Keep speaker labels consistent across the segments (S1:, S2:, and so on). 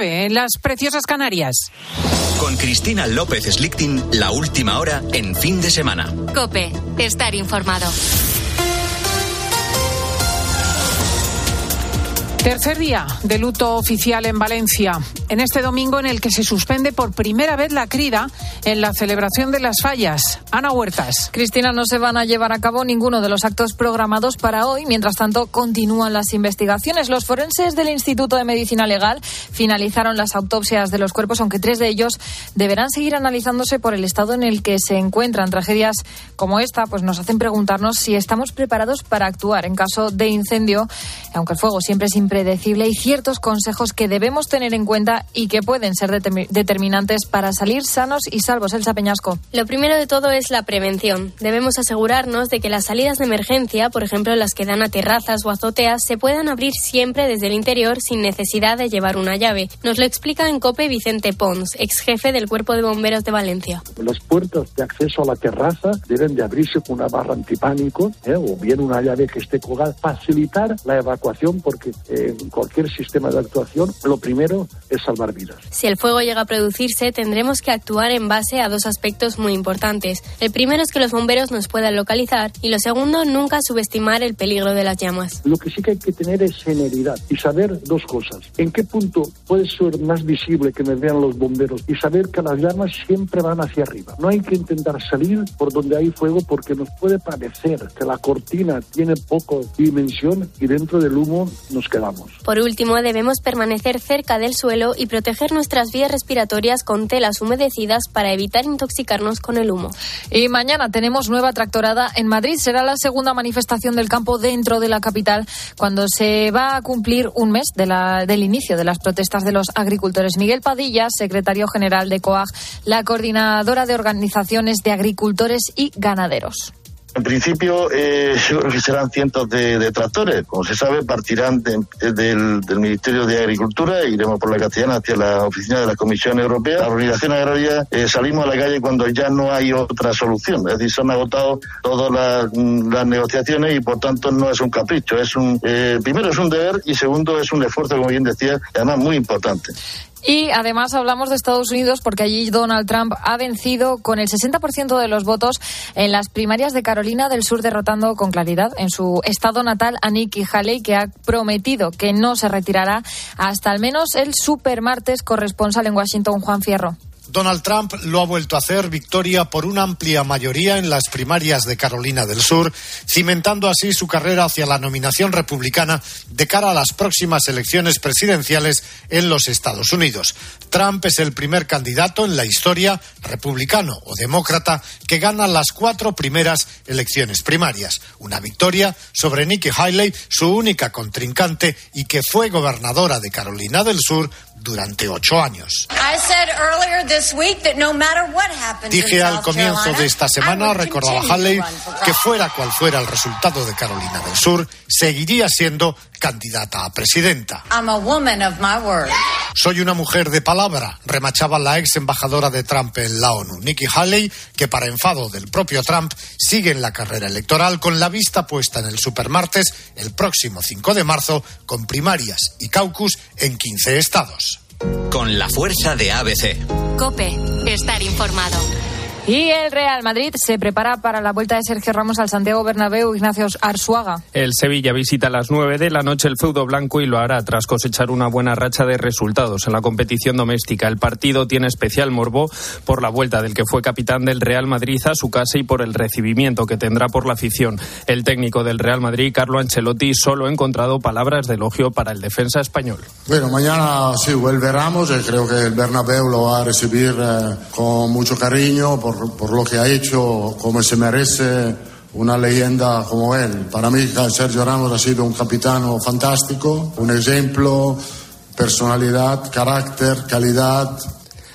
S1: en las preciosas Canarias.
S2: Con Cristina López Slichting, la última hora en fin de semana.
S3: Cope, estar informado.
S1: Tercer día de luto oficial en Valencia. En este domingo en el que se suspende por primera vez la crida en la celebración de las fallas. Ana Huertas.
S4: Cristina, no se van a llevar a cabo ninguno de los actos programados para hoy. Mientras tanto, continúan las investigaciones. Los forenses del Instituto de Medicina Legal finalizaron las autopsias de los cuerpos, aunque tres de ellos deberán seguir analizándose por el estado en el que se encuentran. Tragedias como esta pues nos hacen preguntarnos si estamos preparados para actuar en caso de incendio, aunque el fuego siempre es impredecible, hay ciertos consejos que debemos tener en cuenta y que pueden ser determinantes para salir sanos y salvos. Elsa Peñasco.
S5: Lo primero de todo es la prevención. Debemos asegurarnos de que las salidas de emergencia, por ejemplo las que dan a terrazas o azoteas, se puedan abrir siempre desde el interior sin necesidad de llevar una llave. Nos lo explica en COPE Vicente Pons, ex jefe del Cuerpo de Bomberos de Valencia.
S6: Las puertas de acceso a la terraza deben de abrirse con una barra antipánico ¿eh? o bien una llave que esté colgada. Facilitar la evacuación porque eh, en cualquier sistema de actuación lo primero es salvar vidas.
S5: Si el fuego llega a producirse, tendremos que actuar en base a dos aspectos muy importantes. El primero es que los bomberos nos puedan localizar y lo segundo, nunca subestimar el peligro de las llamas.
S6: Lo que sí que hay que tener es generidad y saber dos cosas. En qué punto puede ser más visible que me vean los bomberos y saber que las llamas siempre van hacia arriba. No hay que intentar salir por donde hay fuego porque nos puede parecer que la cortina tiene poco dimensión y dentro del humo nos quedamos.
S5: Por último, debemos permanecer cerca del suelo y proteger nuestras vías respiratorias con telas humedecidas para evitar intoxicarnos con el humo.
S4: Y mañana tenemos nueva tractorada en Madrid. Será la segunda manifestación del campo dentro de la capital cuando se va a cumplir un mes de la, del inicio de las protestas de los agricultores. Miguel Padilla, secretario general de COAG, la coordinadora de organizaciones de agricultores y ganaderos.
S7: En principio, eh, yo creo que serán cientos de, tractores. Como se sabe, partirán del, Ministerio de Agricultura e iremos por la Castellana hacia la oficina de la Comisión Europea. La Organización Agraria eh, salimos a la calle cuando ya no hay otra solución. Es decir, se han agotado todas las, negociaciones y, por tanto, no es un capricho. Es un, eh, primero, es un deber y, segundo, es un esfuerzo, como bien decía, además muy importante.
S4: Y además hablamos de Estados Unidos porque allí Donald Trump ha vencido con el 60% de los votos en las primarias de Carolina del Sur, derrotando con claridad en su estado natal a Nikki Haley, que ha prometido que no se retirará hasta al menos el supermartes corresponsal en Washington, Juan Fierro.
S8: Donald Trump lo ha vuelto a hacer victoria por una amplia mayoría en las primarias de Carolina del Sur, cimentando así su carrera hacia la nominación republicana de cara a las próximas elecciones presidenciales en los Estados Unidos. Trump es el primer candidato en la historia, republicano o demócrata, que gana las cuatro primeras elecciones primarias. Una victoria sobre Nikki Haley, su única contrincante y que fue gobernadora de Carolina del Sur durante ocho años. Dije al comienzo de esta semana, recordaba Halley, que fuera cual fuera el resultado de Carolina del Sur, seguiría siendo candidata a presidenta. Soy una mujer de palabra, remachaba la ex embajadora de Trump en la ONU, Nikki Haley, que para enfado del propio Trump sigue en la carrera electoral con la vista puesta en el supermartes el próximo 5 de marzo con primarias y caucus en 15 estados.
S2: Con la fuerza de ABC.
S3: Cope, estar informado.
S4: Y el Real Madrid se prepara para la vuelta de Sergio Ramos al Santiago Bernabéu, Ignacio Arzuaga.
S9: El Sevilla visita a las 9 de la noche el feudo blanco y lo hará tras cosechar una buena racha de resultados en la competición doméstica. El partido tiene especial morbo por la vuelta del que fue capitán del Real Madrid a su casa y por el recibimiento que tendrá por la afición. El técnico del Real Madrid, Carlo Ancelotti, solo ha encontrado palabras de elogio para el defensa español.
S10: Bueno, mañana sí vuelve Ramos y creo que el Bernabéu lo va a recibir eh, con mucho cariño por por, lo que ha hecho, como se merece una leyenda como él. Para mí Sergio Ramos ha sido un capitano fantástico, un ejemplo, personalidad, carácter, calidad,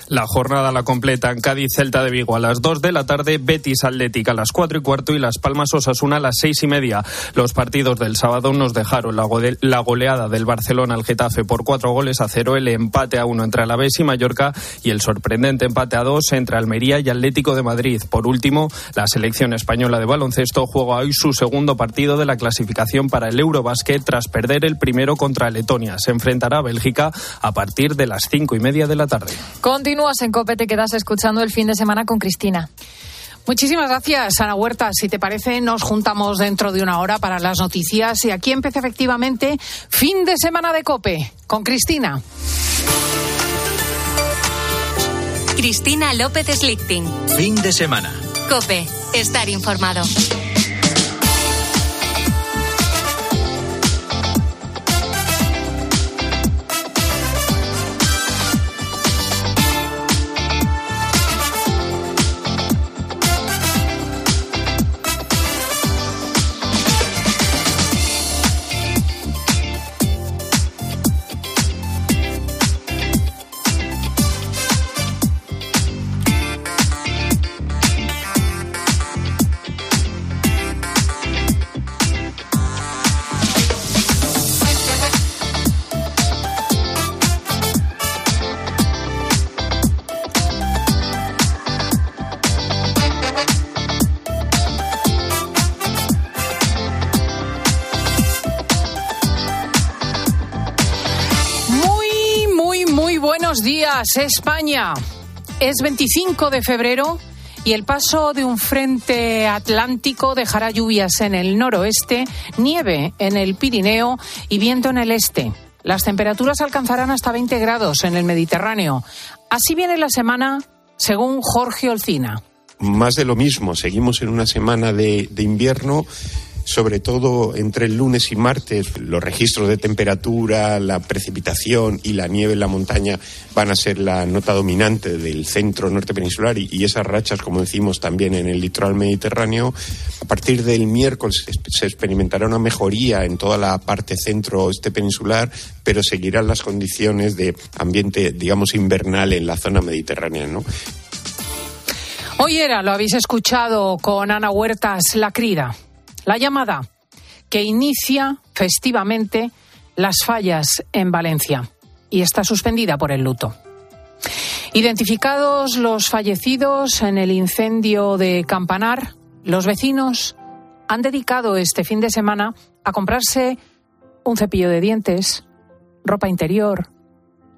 S9: La jornada la completa en Cádiz, Celta de Vigo a las 2 de la tarde, Betis Atlética a las 4 y cuarto y Las Palmas Osasuna a las 6 y media. Los partidos del sábado nos dejaron la goleada del Barcelona al Getafe por 4 goles a 0, el empate a 1 entre Alavés y Mallorca y el sorprendente empate a 2 entre Almería y Atlético de Madrid. Por último, la selección española de baloncesto juega hoy su segundo partido de la clasificación para el Eurobasket tras perder el primero contra Letonia. Se enfrentará a Bélgica a partir de las 5 y media de la tarde.
S4: Continúas en COPE, te quedas escuchando el fin de semana con Cristina.
S1: Muchísimas gracias, Ana Huerta. Si te parece, nos juntamos dentro de una hora para las noticias. Y aquí empieza efectivamente fin de semana de COPE con Cristina.
S3: Cristina López Slichting.
S2: Fin de semana.
S3: COPE. Estar informado.
S1: España. Es 25 de febrero y el paso de un frente atlántico dejará lluvias en el noroeste, nieve en el Pirineo y viento en el este. Las temperaturas alcanzarán hasta 20 grados en el Mediterráneo. Así viene la semana, según Jorge Olcina.
S11: Más de lo mismo, seguimos en una semana de, de invierno sobre todo entre el lunes y martes, los registros de temperatura, la precipitación y la nieve en la montaña van a ser la nota dominante del centro norte peninsular y, esas rachas, como decimos, también en el litoral mediterráneo. A partir del miércoles se experimentará una mejoría en toda la parte centro-oeste peninsular, pero seguirán las condiciones de ambiente, digamos, invernal en la zona mediterránea, ¿no?
S1: Hoy era, lo habéis escuchado con Ana Huertas, la crida la llamada que inicia festivamente las fallas en Valencia y está suspendida por el luto. Identificados los fallecidos en el incendio de Campanar, los vecinos han dedicado este fin de semana a comprarse un cepillo de dientes, ropa interior,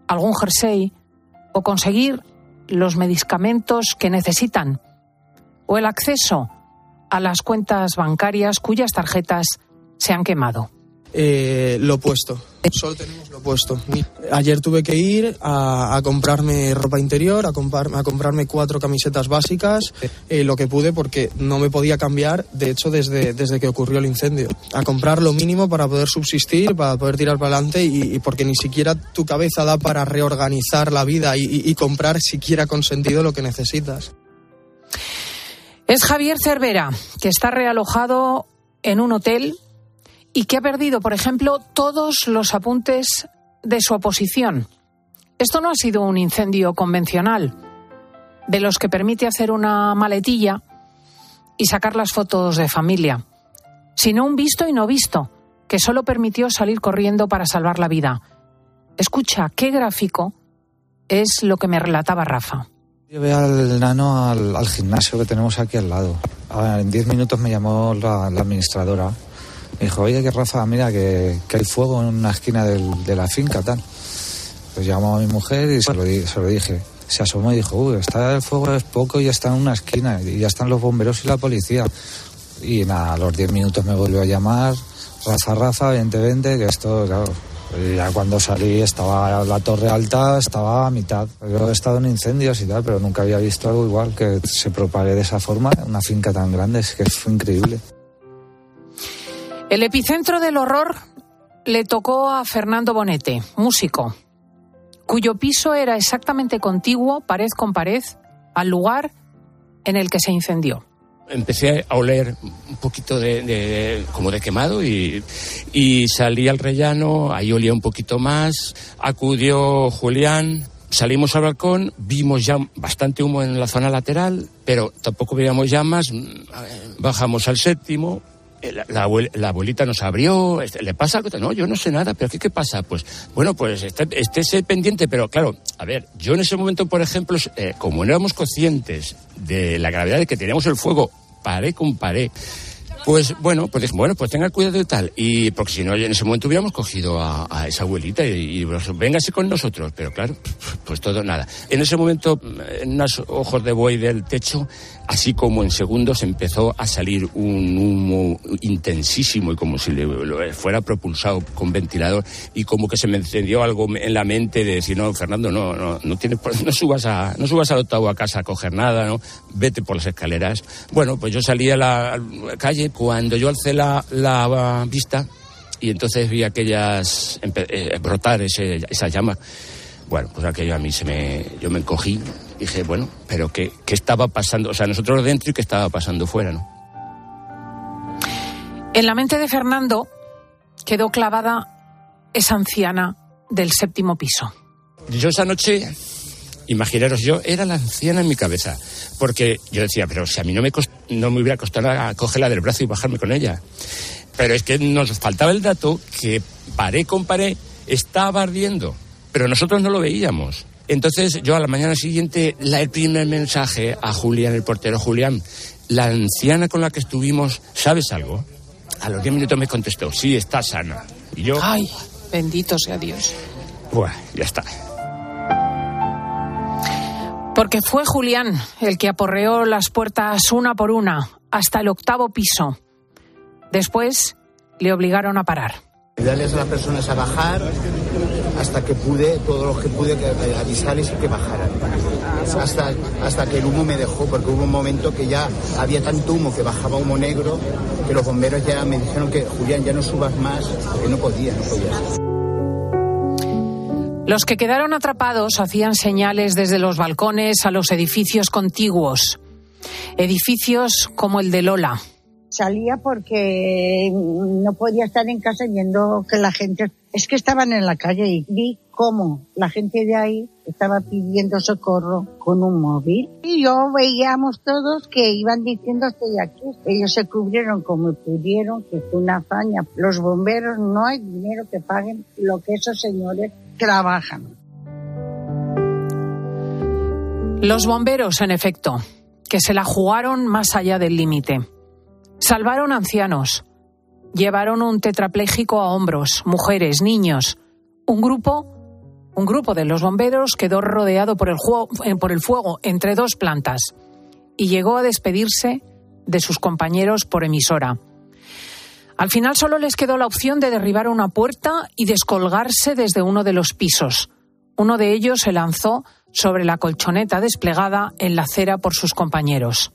S1: algún jersey o conseguir los medicamentos que necesitan o el acceso a las cuentas bancarias cuyas tarjetas se han quemado.
S12: Eh, lo opuesto. Solo tenemos lo opuesto. Ayer tuve que ir a, comprarme ropa interior, a, a, comprarme cuatro camisetas básicas, eh, lo que pude porque no me podía cambiar, de hecho, desde, desde que ocurrió el incendio. A comprar lo mínimo para poder subsistir, para poder tirar para adelante y, porque ni siquiera tu cabeza da para reorganizar la vida y, y comprar siquiera con sentido lo que necesitas.
S1: Es Javier Cervera, que está realojado en un hotel y que ha perdido, por ejemplo, todos los apuntes de su oposición. Esto no ha sido un incendio convencional, de los que permite hacer una maletilla y sacar las fotos de familia, sino un visto y no visto, que solo permitió salir corriendo para salvar la vida. Escucha, qué gráfico es lo que me relataba Rafa.
S13: Llevé al nano al, gimnasio que tenemos aquí al lado. en diez minutos me llamó la, administradora. Me dijo, oye, que Rafa, mira, que, hay fuego en una esquina de la finca, tal. Pues llamó a mi mujer y se lo, dije. Se asomó y dijo, uy, está el fuego es poco y ya está en una esquina. Y ya están los bomberos y la policía. Y nada, a los diez minutos me volvió a llamar. Rafa, Rafa, 2020, que esto, claro, ya cuando salí estaba la torre alta, estaba a mitad. Yo he estado en incendios y tal, pero nunca había visto algo igual que se propague de esa forma, una finca tan grande, es que fue increíble.
S1: El epicentro del horror le tocó a Fernando Bonete, músico, cuyo piso era exactamente contiguo, pared con pared, al lugar en el que se incendió
S14: empecé a oler un poquito de, como de quemado y, salí al rellano, ahí olía un poquito más, acudió Julián, salimos al balcón, vimos ya bastante humo en la zona lateral, pero tampoco veíamos llamas. Mm, bajamos al séptimo, la, la, abuel- la abuelita nos abrió, este, ¿le pasa algo? No, yo no sé nada, pero ¿qué, qué pasa? Pues, bueno, pues esté- estése pendiente, pero claro, a ver, yo en ese momento, por ejemplo, eh, como no éramos conscientes de la gravedad de que teníamos el fuego paré con paré, pues bueno, pues bueno, pues tenga cuidado y tal. Y porque si no, en ese momento hubiéramos cogido a, esa abuelita y, y véngase con nosotros. Pero claro, pues todo nada. En ese momento, en unos ojos de buey del techo, así como en segundos empezó a salir un humo intensísimo y como si le, fuera propulsado con ventilador y como que se me encendió algo en la mente de decir, no, Fernando, no, no, no tienes, no subas a, no subas al octavo a casa a coger nada, ¿no? Vete por las escaleras. Bueno, pues yo salí a la calle cuando yo alcé la, la vista y entonces vi aquellas eh, brotar ese, esa llama. Bueno, pues aquello a mí se me, yo me encogí, dije, bueno, pero qué, qué estaba pasando, o sea, nosotros dentro y qué estaba pasando fuera, ¿no?
S1: En la mente de Fernando quedó clavada esa anciana del séptimo piso.
S14: Yo esa noche, imaginaros, yo era la anciana en mi cabeza, porque yo decía, pero si a mí no me, cost- no me hubiera costado nada cogerla del brazo y bajarme con ella. Pero es que nos faltaba el dato que paré con paré estaba ardiendo, pero nosotros no lo veíamos. Entonces yo a la mañana siguiente, la, el primer mensaje a Julián, el portero Julián, la anciana con la que estuvimos, ¿sabes algo? A los 10 minutos me contestó, sí, está sana. Y yo,
S1: Ay, bendito sea Dios.
S14: Buah, ya está.
S1: Porque fue Julián el que aporreó las puertas una por una hasta el octavo piso. Después le obligaron a parar.
S15: Ayudarles a las personas a bajar hasta que pude, todo lo que pude, avisarles y que bajaran. Hasta, hasta que el humo me dejó, porque hubo un momento que ya había tanto humo que bajaba humo negro, que los bomberos ya me dijeron que Julián ya no subas más, que no podía, no podía.
S1: Los que quedaron atrapados hacían señales desde los balcones a los edificios contiguos. Edificios como el de Lola.
S16: Salía porque no podía estar en casa viendo que la gente... Es que estaban en la calle y vi cómo la gente de ahí estaba pidiendo socorro con un móvil. Y yo veíamos todos que iban diciendo estoy aquí. Ellos se cubrieron como pudieron, que fue una hazaña. Los bomberos no hay dinero que paguen lo que esos señores trabajan.
S1: Los bomberos, en efecto, que se la jugaron más allá del límite. Salvaron ancianos, llevaron un tetrapléjico a hombros, mujeres, niños. Un grupo, un grupo de los bomberos quedó rodeado por el, eh, por el fuego entre dos plantas y llegó a despedirse de sus compañeros por emisora. Al final solo les quedó la opción de derribar una puerta y descolgarse desde uno de los pisos. Uno de ellos se lanzó sobre la colchoneta desplegada en la acera por sus compañeros.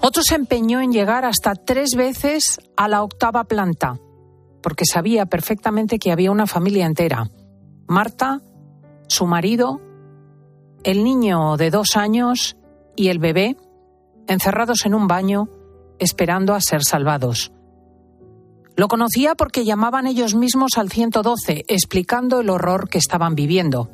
S1: Otro se empeñó en llegar hasta tres veces a la octava planta, porque sabía perfectamente que había una familia entera. Marta, su marido, el niño de dos años y el bebé, encerrados en un baño, esperando a ser salvados. Lo conocía porque llamaban ellos mismos al 112, explicando el horror que estaban viviendo.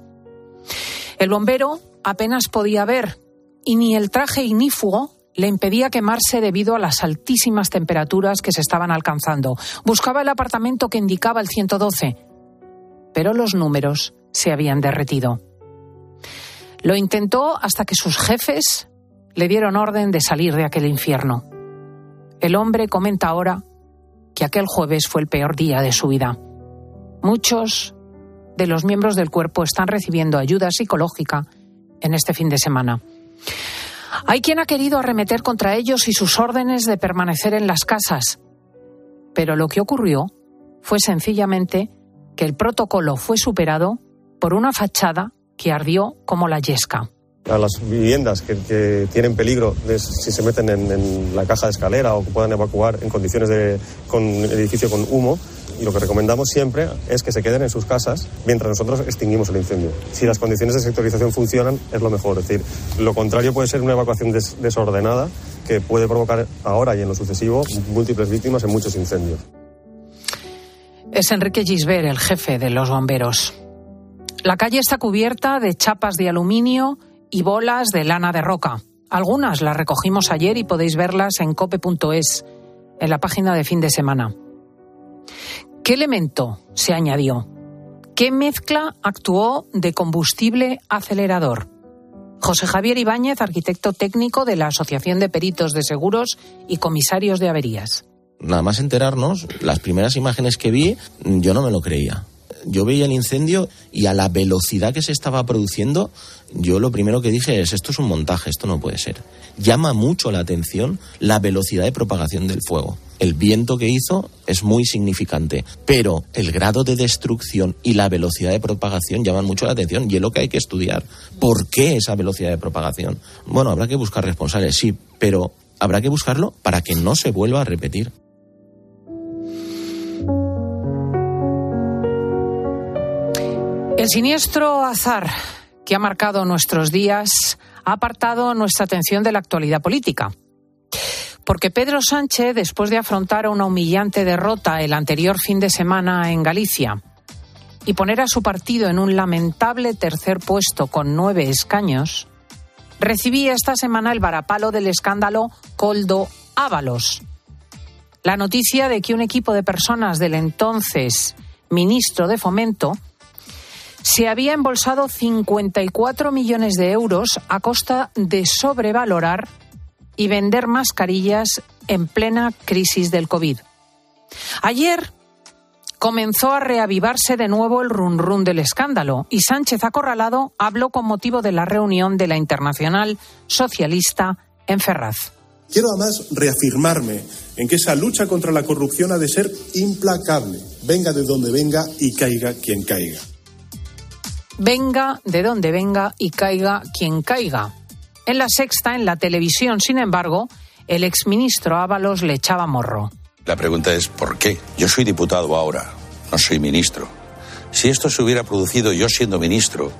S1: El bombero apenas podía ver y ni el traje ignífugo le impedía quemarse debido a las altísimas temperaturas que se estaban alcanzando. Buscaba el apartamento que indicaba el 112, pero los números se habían derretido. Lo intentó hasta que sus jefes le dieron orden de salir de aquel infierno. El hombre comenta ahora que aquel jueves fue el peor día de su vida. Muchos de los miembros del cuerpo están recibiendo ayuda psicológica en este fin de semana. Hay quien ha querido arremeter contra ellos y sus órdenes de permanecer en las casas, pero lo que ocurrió fue sencillamente que el protocolo fue superado por una fachada que ardió como la yesca.
S17: A las viviendas que, tienen peligro de si se meten en, la caja de escalera o que puedan evacuar en condiciones de con edificio con humo. Y lo que recomendamos siempre es que se queden en sus casas mientras nosotros extinguimos el incendio. Si las condiciones de sectorización funcionan, es lo mejor. Es decir, lo contrario puede ser una evacuación des- desordenada que puede provocar ahora y en lo sucesivo múltiples víctimas en muchos incendios.
S1: Es Enrique Gisbert, el jefe de los bomberos. La calle está cubierta de chapas de aluminio y bolas de lana de roca. Algunas las recogimos ayer y podéis verlas en cope.es, en la página de fin de semana. ¿Qué elemento se añadió? ¿Qué mezcla actuó de combustible acelerador? José Javier Ibáñez, arquitecto técnico de la Asociación de Peritos de Seguros y Comisarios de Averías.
S18: Nada más enterarnos, las primeras imágenes que vi, yo no me lo creía yo veía el incendio y a la velocidad que se estaba produciendo, yo lo primero que dije es, esto es un montaje, esto no puede ser. Llama mucho la atención la velocidad de propagación del fuego. El viento que hizo es muy significante, pero el grado de destrucción y la velocidad de propagación llaman mucho la atención y es lo que hay que estudiar. ¿Por qué esa velocidad de propagación? Bueno, habrá que buscar responsables, sí, pero habrá que buscarlo para que no se vuelva a repetir.
S1: El siniestro azar que ha marcado nuestros días ha apartado nuestra atención de la actualidad política. Porque Pedro Sánchez, después de afrontar una humillante derrota el anterior fin de semana en Galicia y poner a su partido en un lamentable tercer puesto con nueve escaños, recibía esta semana el varapalo del escándalo Coldo Ábalos. La noticia de que un equipo de personas del entonces ministro de Fomento se había embolsado 54 millones de euros a costa de sobrevalorar y vender mascarillas en plena crisis del COVID. Ayer comenzó a reavivarse de nuevo el run run del escándalo y Sánchez Acorralado habló con motivo de la reunión de la Internacional Socialista en Ferraz.
S19: Quiero además reafirmarme en que esa lucha contra la corrupción ha de ser implacable, venga de donde venga y caiga quien caiga
S1: venga de donde venga y caiga quien caiga. En la sexta, en la televisión, sin embargo, el exministro Ábalos le echaba morro.
S20: La pregunta es ¿por qué? Yo soy diputado ahora, no soy ministro. Si esto se hubiera producido yo siendo ministro,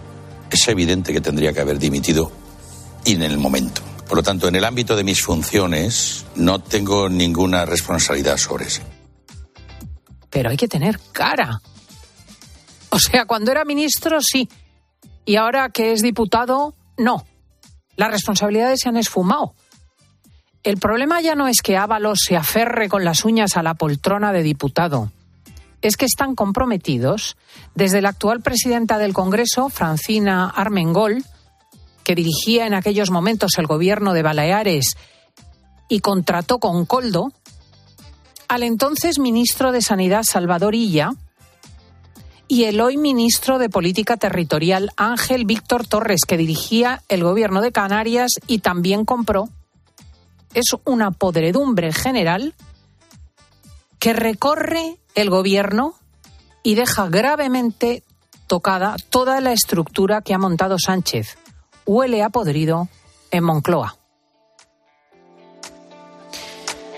S20: es evidente que tendría que haber dimitido y en el momento. Por lo tanto, en el ámbito de mis funciones no tengo ninguna responsabilidad sobre eso.
S1: Pero hay que tener cara. O sea, cuando era ministro, sí. Y ahora que es diputado, no. Las responsabilidades se han esfumado. El problema ya no es que Ábalos se aferre con las uñas a la poltrona de diputado. Es que están comprometidos desde la actual presidenta del Congreso, Francina Armengol, que dirigía en aquellos momentos el gobierno de Baleares y contrató con Coldo, al entonces ministro de Sanidad Salvador Illa, y el hoy ministro de Política Territorial Ángel Víctor Torres, que dirigía el gobierno de Canarias y también compró. Es una podredumbre general que recorre el gobierno y deja gravemente tocada toda la estructura que ha montado Sánchez. Huele a podrido en Moncloa.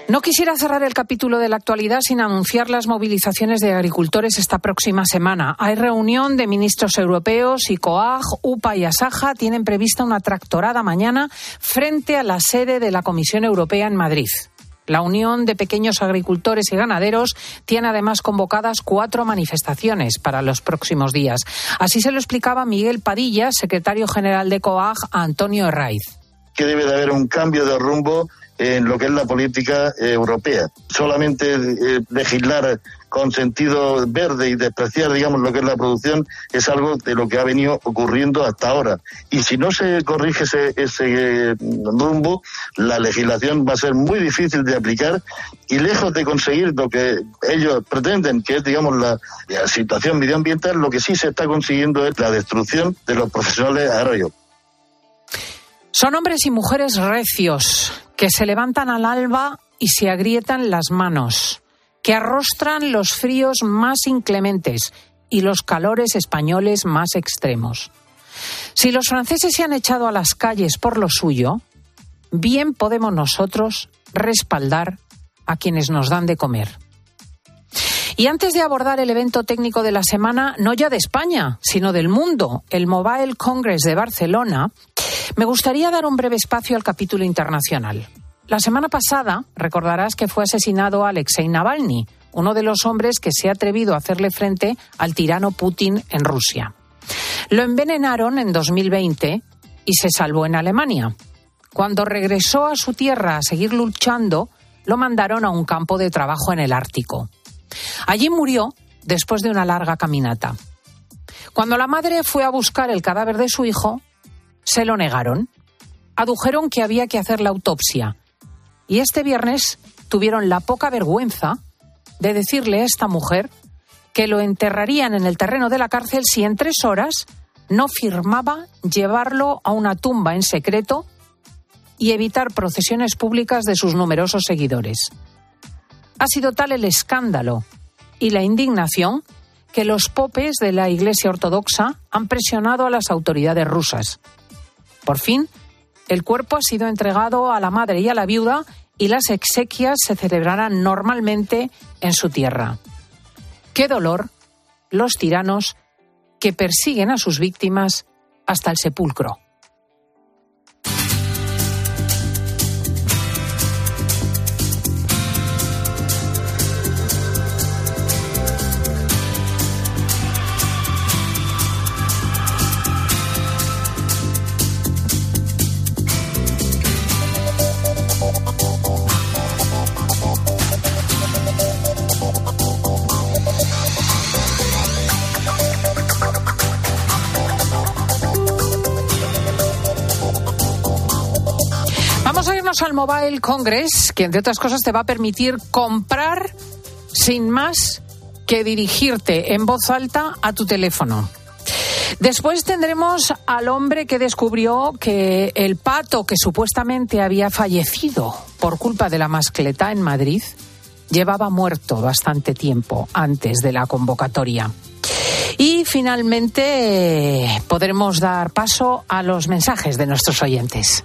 S1: No quisiera cerrar el capítulo de la actualidad sin anunciar las movilizaciones de agricultores esta próxima semana. Hay reunión de ministros europeos y COAG, UPA y ASAJA tienen prevista una tractorada mañana frente a la sede de la Comisión Europea en Madrid. La Unión de Pequeños Agricultores y Ganaderos tiene además convocadas cuatro manifestaciones para los próximos días. Así se lo explicaba Miguel Padilla, secretario general de COAG, a Antonio Herraiz.
S7: Que debe de haber un cambio de rumbo en lo que es la política eh, europea. Solamente eh, legislar con sentido verde y despreciar, digamos, lo que es la producción es algo de lo que ha venido ocurriendo hasta ahora. Y si no se corrige ese, ese eh, rumbo, la legislación va a ser muy difícil de aplicar y lejos de conseguir lo que ellos pretenden, que es, digamos, la, situación medioambiental, lo que sí se está consiguiendo es la destrucción de los profesionales agrarios.
S1: Son hombres y mujeres recios que se levantan al alba y se agrietan las manos, que arrostran los fríos más inclementes y los calores españoles más extremos. Si los franceses se han echado a las calles por lo suyo, bien podemos nosotros respaldar a quienes nos dan de comer. Y antes de abordar el evento técnico de la semana, no ya de España, sino del mundo, el Mobile Congress de Barcelona, me gustaría dar un breve espacio al capítulo internacional. La semana pasada recordarás que fue asesinado Alexei Navalny, uno de los hombres que se ha atrevido a hacerle frente al tirano Putin en Rusia. Lo envenenaron en 2020 y se salvó en Alemania. Cuando regresó a su tierra a seguir luchando, lo mandaron a un campo de trabajo en el Ártico. Allí murió después de una larga caminata. Cuando la madre fue a buscar el cadáver de su hijo, se lo negaron. Adujeron que había que hacer la autopsia. Y este viernes tuvieron la poca vergüenza de decirle a esta mujer que lo enterrarían en el terreno de la cárcel si en tres horas no firmaba llevarlo a una tumba en secreto y evitar procesiones públicas de sus numerosos seguidores. Ha sido tal el escándalo y la indignación que los popes de la Iglesia Ortodoxa han presionado a las autoridades rusas. Por fin, el cuerpo ha sido entregado a la madre y a la viuda y las exequias se celebrarán normalmente en su tierra. Qué dolor los tiranos que persiguen a sus víctimas hasta el sepulcro. Mobile Congress, que entre otras cosas te va a permitir comprar sin más que dirigirte en voz alta a tu teléfono. Después tendremos al hombre que descubrió que el pato que supuestamente había fallecido por culpa de la mascleta en Madrid llevaba muerto bastante tiempo antes de la convocatoria. Y finalmente podremos dar paso a los mensajes de nuestros oyentes.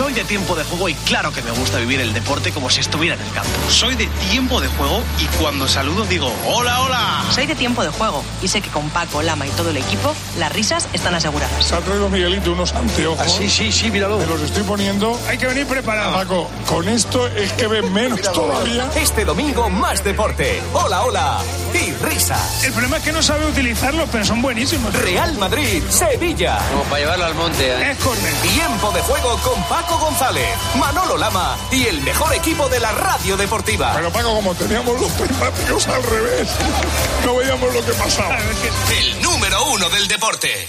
S21: Soy de tiempo de juego y claro que me gusta vivir el deporte como si estuviera en el campo. Soy de tiempo de juego y cuando saludo digo hola, hola.
S22: Soy de tiempo de juego y sé que con Paco, Lama y todo el equipo las risas están aseguradas.
S23: Se ha traído Miguelito unos anteojos.
S21: Ah, sí, sí, sí, míralo.
S23: Me los estoy poniendo.
S21: Hay que venir preparado.
S23: Paco, con esto es que ven menos todavía.
S24: Este domingo más deporte. Hola, hola. Y risas.
S21: El problema es que no sabe utilizarlos, pero son buenísimos.
S24: Real Madrid, Sevilla.
S21: Como para llevarlo al monte. ¿eh? Es corner.
S24: Tiempo de juego con Paco González. Manolo Lama y el mejor equipo de la radio deportiva.
S23: Pero Paco, como teníamos los prismáticos al revés, no veíamos lo que pasaba.
S24: El número uno del deporte.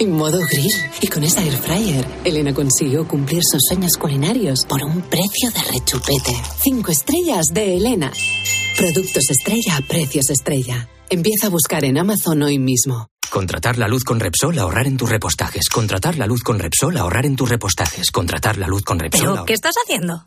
S25: en modo grill. Y con esa air fryer, Elena consiguió cumplir sus sueños culinarios por un precio de rechupete. Cinco estrellas de Elena. Productos estrella a precios estrella. Empieza a buscar en Amazon hoy mismo.
S26: Contratar la luz con Repsol, ahorrar en tus repostajes. Contratar la luz con Repsol, ahorrar en tus repostajes. Contratar la luz con Repsol.
S27: ¿Pero qué estás haciendo?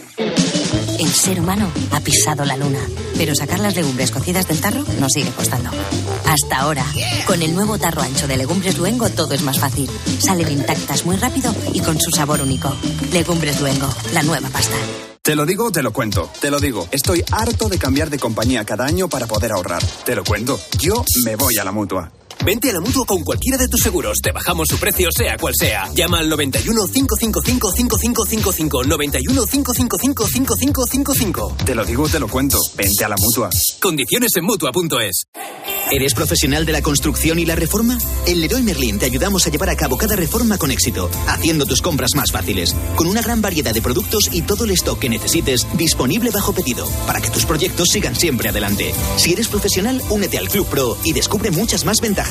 S27: El ser humano ha pisado la luna, pero sacar las legumbres cocidas del tarro nos sigue costando. Hasta ahora, con el nuevo tarro ancho de Legumbres Luengo todo es más fácil. Salen intactas muy rápido y con su sabor único. Legumbres Luengo, la nueva pasta.
S28: Te lo digo, te lo cuento. Te lo digo, estoy harto de cambiar de compañía cada año para poder ahorrar. Te lo cuento, yo me voy a la mutua.
S29: Vente a la mutua con cualquiera de tus seguros. Te bajamos su precio, sea cual sea. Llama al 91 555 5555. 91 555 5555.
S28: Te lo digo, te lo cuento. Vente a la mutua.
S29: Condiciones en mutua.es.
S30: ¿Eres profesional de la construcción y la reforma? En Leroy Merlin te ayudamos a llevar a cabo cada reforma con éxito, haciendo tus compras más fáciles, con una gran variedad de productos y todo el stock que necesites disponible bajo pedido, para que tus proyectos sigan siempre adelante. Si eres profesional, únete al Club Pro y descubre muchas más ventajas.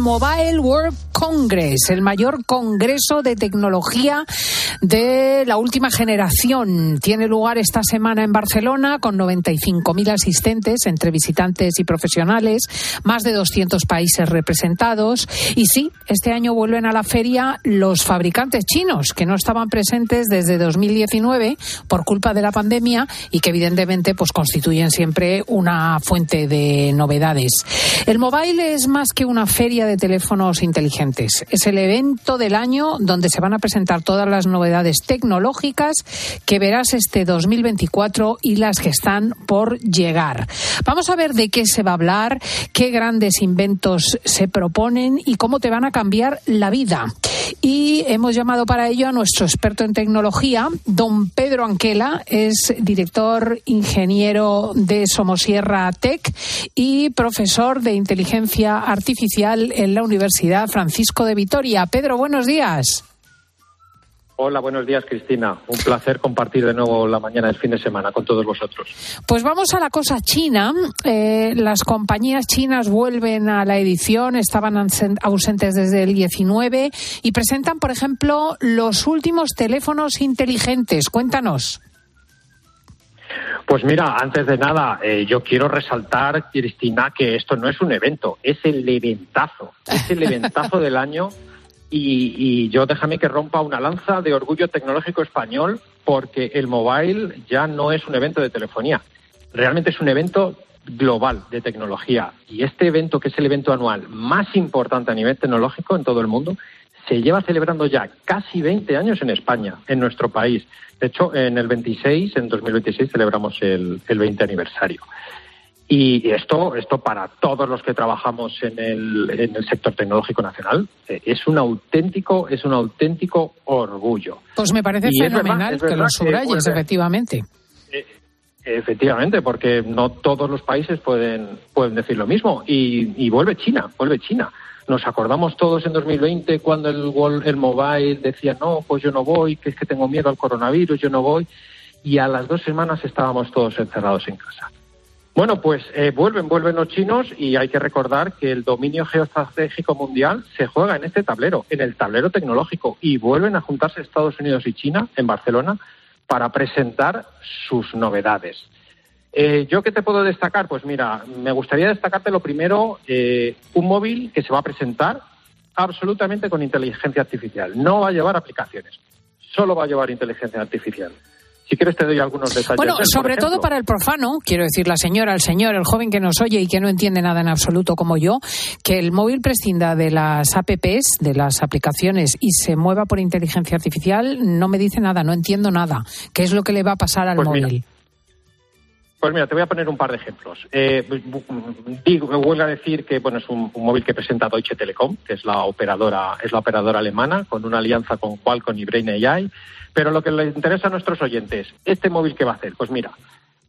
S1: Mobile World Congress, el mayor congreso de tecnología de la última generación. Tiene lugar esta semana en Barcelona con 95.000 asistentes entre visitantes y profesionales, más de 200 países representados. Y sí, este año vuelven a la feria los fabricantes chinos que no estaban presentes desde 2019 por culpa de la pandemia y que evidentemente pues constituyen siempre una fuente de novedades. El mobile es más que una feria de teléfonos inteligentes. Es el evento del año donde se van a presentar todas las novedades tecnológicas que verás este 2024 y las que están por llegar. Vamos a ver de qué se va a hablar, qué grandes inventos se proponen y cómo te van a cambiar la vida. Y hemos llamado para ello a nuestro experto en tecnología, don Pedro Anquela, es director ingeniero de Somosierra Tech y profesor de inteligencia artificial en la Universidad Francisco de Vitoria. Pedro, buenos días.
S31: Hola, buenos días, Cristina. Un placer compartir de nuevo la mañana del fin de semana con todos vosotros.
S1: Pues vamos a la cosa china. Eh, las compañías chinas vuelven a la edición, estaban ausen- ausentes desde el 19 y presentan, por ejemplo, los últimos teléfonos inteligentes. Cuéntanos.
S31: Pues mira, antes de nada, eh, yo quiero resaltar, Cristina, que esto no es un evento, es el eventazo, es el eventazo del año y, y yo déjame que rompa una lanza de orgullo tecnológico español porque el mobile ya no es un evento de telefonía, realmente es un evento global de tecnología y este evento, que es el evento anual más importante a nivel tecnológico en todo el mundo, se lleva celebrando ya casi 20 años en España, en nuestro país. De hecho, en el 26, en 2026, celebramos el, el 20 aniversario. Y esto, esto para todos los que trabajamos en el, en el sector tecnológico nacional, eh, es un auténtico, es un auténtico orgullo.
S1: Pues me parece
S31: Y es verdad,
S1: fenomenal que lo subrayes,
S31: vuelve-
S1: efectivamente.
S31: Efectivamente, porque no todos los países pueden, pueden decir lo mismo. Y, y vuelve China, vuelve China. Nos acordamos todos en 2020 cuando el, el mobile decía, no, pues yo no voy, que es que tengo miedo al coronavirus, yo no voy. Y a las dos semanas estábamos todos encerrados en casa. Bueno, pues eh, vuelven, vuelven los chinos y hay que recordar que el dominio geoestratégico mundial se juega en este tablero, en el tablero tecnológico, y vuelven a juntarse Estados Unidos y China en Barcelona para presentar sus novedades. Eh, ¿Yo qué te puedo destacar? Pues mira, me gustaría destacarte lo primero, eh, un móvil que se va a presentar absolutamente con inteligencia artificial. No va a llevar aplicaciones, solo va a llevar inteligencia artificial. Si quieres te doy algunos detalles.
S1: Bueno, sobre todo para el profano, quiero decir, la señora, el señor, el joven que nos oye y que no entiende nada en absoluto como yo, que el móvil prescinda de las apps, de las aplicaciones y se mueva por inteligencia artificial, no me dice nada, no entiendo nada. ¿Qué es lo que le va a pasar al
S31: Pues mira,
S1: móvil?
S31: Pues mira, te voy a poner un par de ejemplos. Eh, digo, vuelvo a decir que bueno es un, un móvil que presenta Deutsche Telekom, que es la operadora es la operadora alemana con una alianza con Qualcomm y Brain AI. Pero lo que le interesa a nuestros oyentes, este móvil qué va a hacer, pues mira,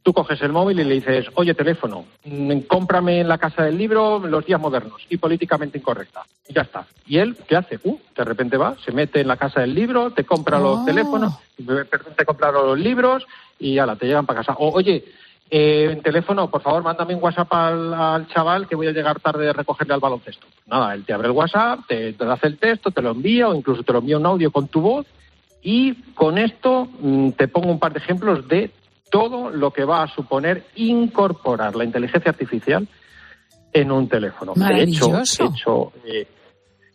S31: tú coges el móvil y le dices, oye teléfono, mm, cómprame en la casa del libro los días modernos y políticamente incorrecta. Y ya está. Y él qué hace, uh, de repente va, se mete en la casa del libro, te compra los
S1: Oh.
S31: teléfonos, te compra los libros y ala, te llegan para casa. O, oye, eh, en teléfono, por favor, mándame un WhatsApp al, al chaval que voy a llegar tarde a recogerle al baloncesto. Nada, él te abre el WhatsApp, te, te hace el texto, te lo envía o incluso te lo envía un audio con tu voz y con esto mm, te pongo un par de ejemplos de todo lo que va a suponer incorporar la inteligencia artificial en un teléfono. De hecho, de hecho, eh,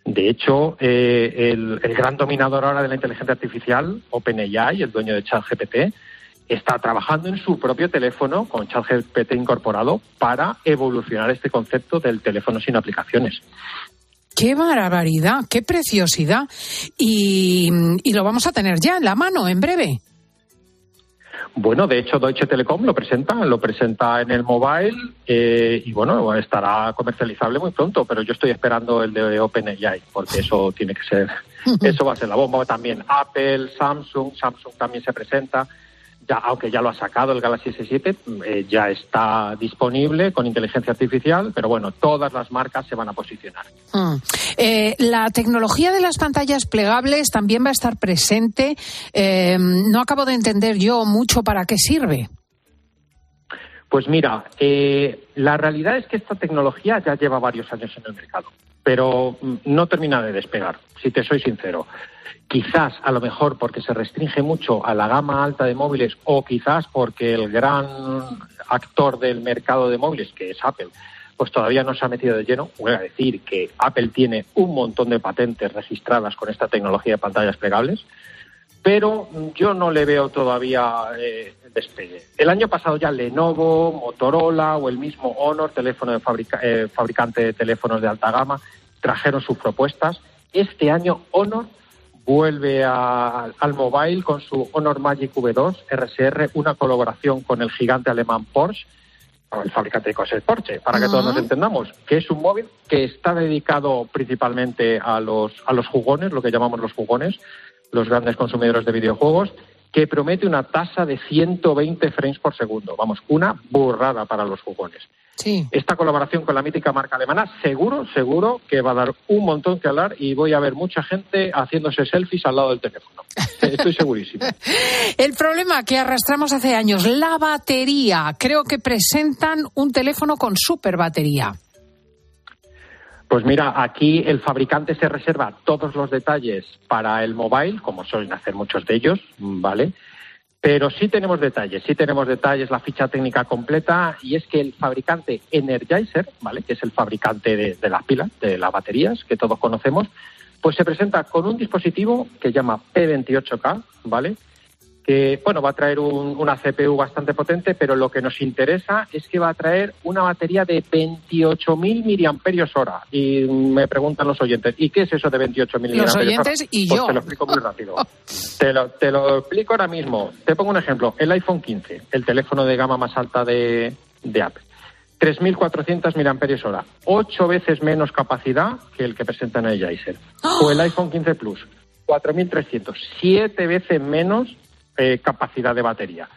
S31: de hecho, eh, el, el gran dominador ahora de la inteligencia artificial, OpenAI, el dueño de ChatGPT, está trabajando en su propio teléfono con ChatGPT incorporado para evolucionar este concepto del teléfono sin aplicaciones.
S1: ¡Qué barbaridad! ¡Qué preciosidad! Y, y lo vamos a tener ya en la mano, en breve.
S31: Bueno, de hecho, Deutsche Telekom lo presenta, lo presenta en el mobile eh, y bueno, estará comercializable muy pronto, pero yo estoy esperando el de OpenAI porque eso tiene que ser, eso va a ser la bomba. También Apple, Samsung, Samsung también se presenta, ya, aunque ya lo ha sacado el Galaxy S7, eh, ya está disponible con inteligencia artificial, pero bueno, todas las marcas se van a posicionar.
S1: Mm. Eh, la tecnología de las pantallas plegables también va a estar presente. Eh, no acabo de entender yo mucho para qué sirve.
S31: Pues mira, eh, la realidad es que esta tecnología ya lleva varios años en el mercado, pero mm, no termina de despegar, si te soy sincero. Quizás, a lo mejor, porque se restringe mucho a la gama alta de móviles o quizás porque el gran actor del mercado de móviles, que es Apple, pues todavía no se ha metido de lleno. Voy a decir que Apple tiene un montón de patentes registradas con esta tecnología de pantallas plegables, pero yo no le veo todavía eh, despegue. El año pasado ya Lenovo, Motorola o el mismo Honor, teléfono de fabrica- eh, fabricante de teléfonos de alta gama, trajeron sus propuestas. Este año Honor vuelve a- al mobile con su Honor Magic V2 RSR, una colaboración con el gigante alemán Porsche, el fabricante de coches Porsche, para que todos nos entendamos, que es un móvil que está dedicado principalmente a los, a los jugones, lo que llamamos los jugones, los grandes consumidores de videojuegos, que promete una tasa de 120 frames por segundo. Vamos, una burrada para los jugones.
S1: Sí.
S31: Esta colaboración con la mítica marca alemana, seguro, seguro que va a dar un montón que hablar y voy a ver mucha gente haciéndose selfies al lado del teléfono. Estoy segurísimo.
S1: El problema que arrastramos hace años, la batería. Creo que presentan un teléfono con super batería.
S31: Pues mira, aquí el fabricante se reserva todos los detalles para el mobile, como suelen hacer muchos de ellos, ¿vale? Pero sí tenemos detalles, sí tenemos detalles, la ficha técnica completa, y es que el fabricante Energizer, ¿vale? Que es el fabricante de, de las pilas, de las baterías, que todos conocemos, pues se presenta con un dispositivo que llama P28K, ¿vale? Que bueno va a traer un- una CPU bastante potente, pero lo que nos interesa es que va a traer una batería de 28.000 miliamperios hora. Y me preguntan los oyentes, ¿y qué es eso de 28.000
S1: Los
S31: miliamperios hora?
S1: oyentes y
S31: Pues
S1: yo.
S31: te lo explico muy rápido. te, lo, te lo explico ahora mismo. Te pongo un ejemplo. El iPhone 15, el teléfono de gama más alta de, de Apple. 3.400 miliamperios hora, ocho veces menos capacidad que el que presenta Energizer. O el iPhone 15 Plus, 4.300, siete veces menos eh, capacidad de batería.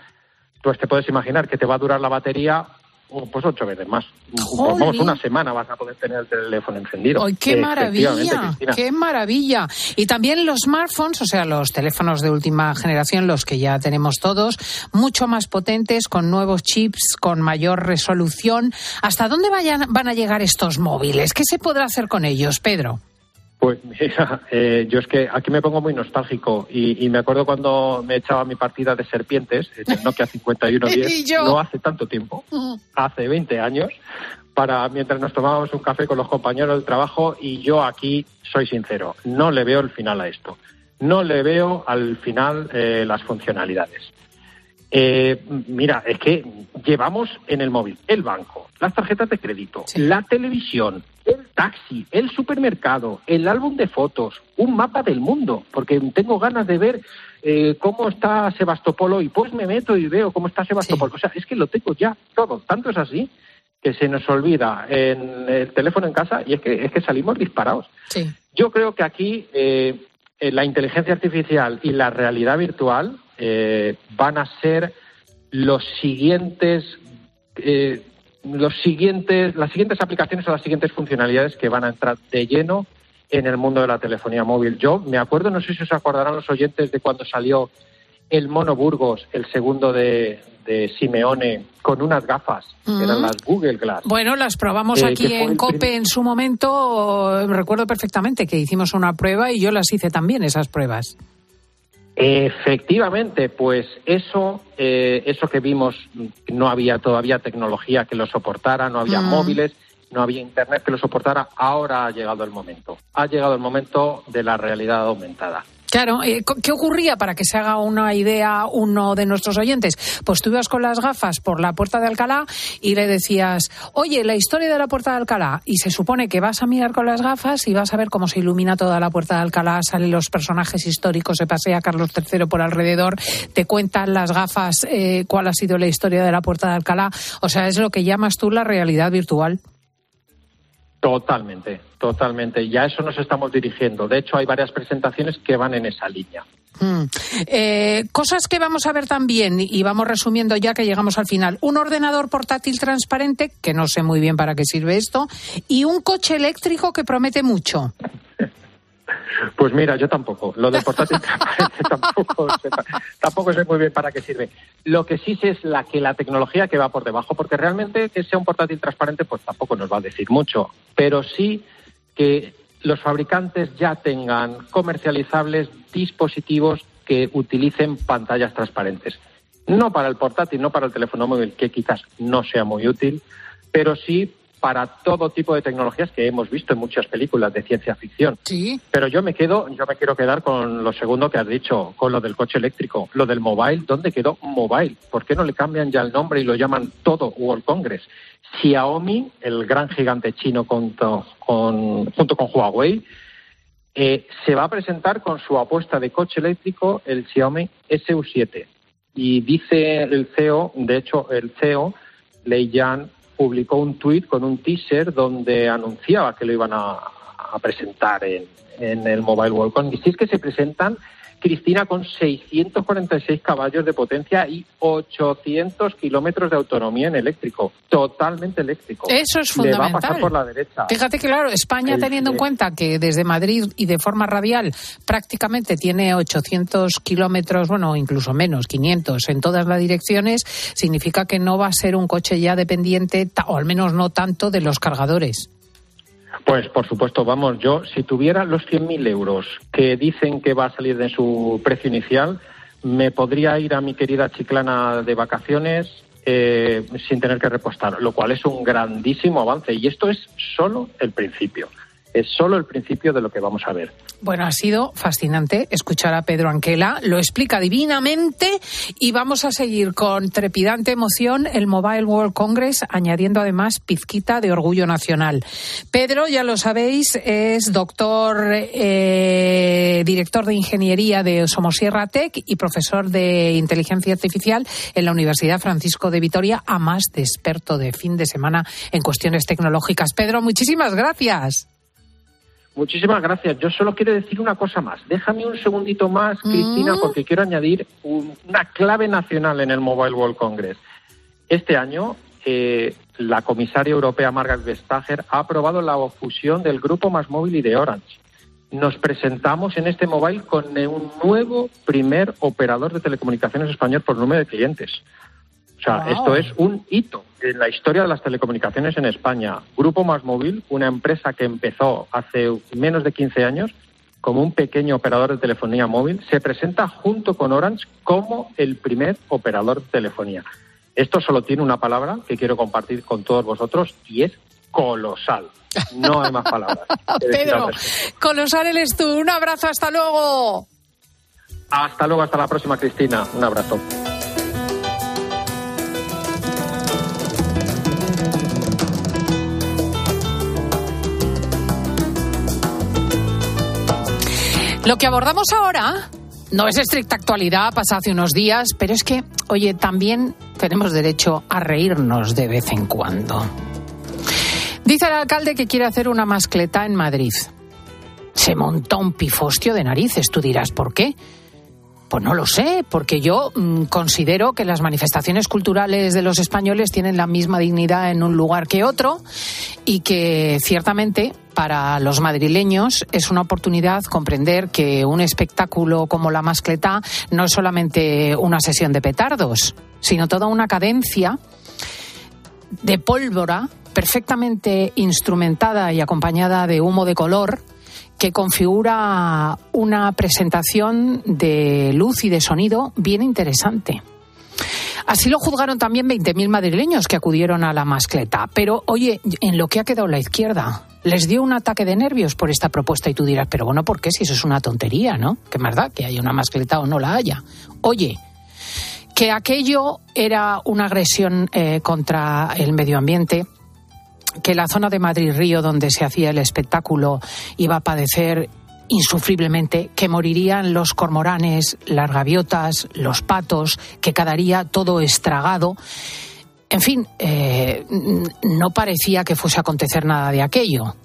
S31: pues te puedes imaginar que te va a durar la batería oh, pues ocho veces más. Pues vamos, una semana vas a poder tener el teléfono encendido.
S1: ¡Ay, qué maravilla! ¡Qué maravilla! Y también los smartphones, o sea, los teléfonos de última generación, los que ya tenemos todos, mucho más potentes, con nuevos chips, con mayor resolución. ¿Hasta dónde vayan, van a llegar estos móviles? ¿Qué se podrá hacer con ellos, Pedro?
S31: Pues mira, eh, yo es que aquí me pongo muy nostálgico y, me acuerdo cuando me echaba mi partida de serpientes, el Nokia 5110, no hace tanto tiempo, hace 20 años, para mientras nos tomábamos un café con los compañeros del trabajo y yo aquí soy sincero, no le veo el final a esto, no le veo al final eh, las funcionalidades. Eh, mira, es que llevamos en el móvil el banco, las tarjetas de crédito, la televisión, el taxi, el supermercado, el álbum de fotos, un mapa del mundo, porque tengo ganas de ver eh, cómo está Sebastopol y pues me meto y veo cómo está Sebastopol. O sea, es que lo tengo ya todo. Tanto es así que se nos olvida en el teléfono en casa y es que, es que salimos disparados. Yo creo que aquí eh, la inteligencia artificial y la realidad virtual eh, van a ser los siguientes eh, los siguientes las siguientes aplicaciones o las siguientes funcionalidades que van a entrar de lleno en el mundo de la telefonía móvil. Yo me acuerdo, no sé si os acordarán los oyentes de cuando salió el Mono Burgos, el segundo de, Simeone, con unas gafas, que eran las Google Glass.
S1: Bueno, las probamos eh, aquí en COPE en su momento. Recuerdo perfectamente que hicimos una prueba y yo las hice también, esas pruebas.
S31: Efectivamente, pues eso, eh, eso que vimos, no había todavía tecnología que lo soportara, no había mm. móviles, no había internet que lo soportara. Ahora ha llegado el momento. Ha llegado el momento de la realidad aumentada.
S1: Claro, eh, ¿qué ocurría para que se haga una idea uno de nuestros oyentes? Pues tú ibas con las gafas por la puerta de Alcalá y le decías, oye, la historia de la puerta de Alcalá. Y se supone que vas a mirar con las gafas y vas a ver cómo se ilumina toda la puerta de Alcalá, salen los personajes históricos, se pasea Carlos III por alrededor, te cuentan las gafas eh, cuál ha sido la historia de la puerta de Alcalá. O sea, es lo que llamas tú la realidad virtual.
S31: Totalmente, totalmente. Ya eso nos estamos dirigiendo. De hecho, hay varias presentaciones que van en esa línea.
S1: Hmm. Eh, cosas que vamos a ver también, y vamos resumiendo ya que llegamos al final. Un ordenador portátil transparente, que no sé muy bien para qué sirve esto, y un coche eléctrico que promete mucho.
S31: Pues mira, yo tampoco. Lo del portátil tampoco, sé, tampoco sé muy bien para qué sirve. Lo que sí sé es la que la tecnología que va por debajo, porque realmente que sea un portátil transparente, pues tampoco nos va a decir mucho. Pero sí que los fabricantes ya tengan comercializables dispositivos que utilicen pantallas transparentes. No para el portátil, no para el teléfono móvil, que quizás no sea muy útil, pero sí para todo tipo de tecnologías que hemos visto en muchas películas de ciencia ficción.
S1: Sí.
S31: Pero yo me quedo, yo me quiero quedar con lo segundo que has dicho, con lo del coche eléctrico, lo del mobile. ¿Dónde quedó mobile? ¿Por qué no le cambian ya el nombre y lo llaman todo World Congress? Xiaomi, el gran gigante chino junto con, junto con Huawei, eh, se va a presentar con su apuesta de coche eléctrico, el Xiaomi SU7. Y dice el CEO, de hecho, el CEO, Lei Yan, publicó un tuit con un teaser donde anunciaba que lo iban a, presentar en, en, el Mobile World Congress. Si es que se presentan Cristina con 646 caballos de potencia y 800 kilómetros de autonomía en eléctrico, totalmente eléctrico.
S1: Eso es fundamental.
S31: Le va a pasar por la derecha.
S1: Fíjate que, claro, España, teniendo en cuenta que desde Madrid y de forma radial prácticamente tiene 800 kilómetros, bueno, incluso menos, 500 en todas las direcciones, significa que no va a ser un coche ya dependiente, o al menos no tanto, de los cargadores.
S31: Pues por supuesto, vamos, yo si tuviera los 100.000 euros que dicen que va a salir de su precio inicial, me podría ir a mi querida Chiclana de vacaciones eh, sin tener que repostar, lo cual es un grandísimo avance. Y esto es solo el principio es solo el principio de lo que vamos a ver.
S1: Bueno, ha sido fascinante escuchar a Pedro Anquela, lo explica divinamente y vamos a seguir con trepidante emoción el Mobile World Congress, añadiendo además pizquita de orgullo nacional. Pedro, ya lo sabéis, es doctor, eh, director de ingeniería de Somosierra Tech y profesor de inteligencia artificial en la Universidad Francisco de Vitoria, a más de experto de fin de semana en cuestiones tecnológicas. Pedro, muchísimas gracias.
S31: Muchísimas gracias. Yo solo quiero decir una cosa más. Déjame un segundito más, Cristina,
S1: Mm.
S31: porque quiero añadir un- una clave nacional en el Mobile World Congress. Este año, eh, la comisaria europea Margaret Vestager ha aprobado la fusión del grupo Más Móvil y de Orange. Nos presentamos en este mobile con un nuevo primer operador de telecomunicaciones español por número de clientes. O sea,
S1: Wow.
S31: esto es un hito en la historia de las telecomunicaciones en España. Grupo Más Móvil, una empresa que empezó hace menos de 15 años como un pequeño operador de telefonía móvil, se presenta junto con Orange como el primer operador de telefonía. Esto solo tiene una palabra que quiero compartir con todos vosotros y es colosal. No hay más palabras.
S1: Pedro, colosal eres tú. Un abrazo, hasta luego.
S31: Hasta luego, hasta la próxima, Cristina. Un abrazo.
S1: Lo que abordamos ahora no es estricta actualidad, pasa hace unos días, pero es que, oye, también tenemos derecho a reírnos de vez en cuando. Dice el alcalde que quiere hacer una mascleta en Madrid. Se montó un pifostio de narices, tú dirás, ¿por qué? Pues no lo sé, porque yo mm, considero que las manifestaciones culturales de los españoles tienen la misma dignidad en un lugar que otro y que ciertamente para los madrileños es una oportunidad comprender que un espectáculo como la mascleta no es solamente una sesión de petardos, sino toda una cadencia de pólvora perfectamente instrumentada y acompañada de humo de color que configura una presentación de luz y de sonido bien interesante. Así lo juzgaron también 20.000 madrileños que acudieron a la mascleta. Pero, oye, en lo que ha quedado la izquierda, les dio un ataque de nervios por esta propuesta y tú dirás, pero bueno, ¿por qué? Si eso es una tontería, ¿no? Que más da que haya una mascleta o no la haya. Oye, que aquello era una agresión eh, contra el medio ambiente, que la zona de Madrid-Río donde se hacía el espectáculo iba a padecer insufriblemente, que morirían los cormoranes, las gaviotas, los patos, que quedaría todo estragado. En fin, eh, no parecía que fuese a acontecer nada de aquello.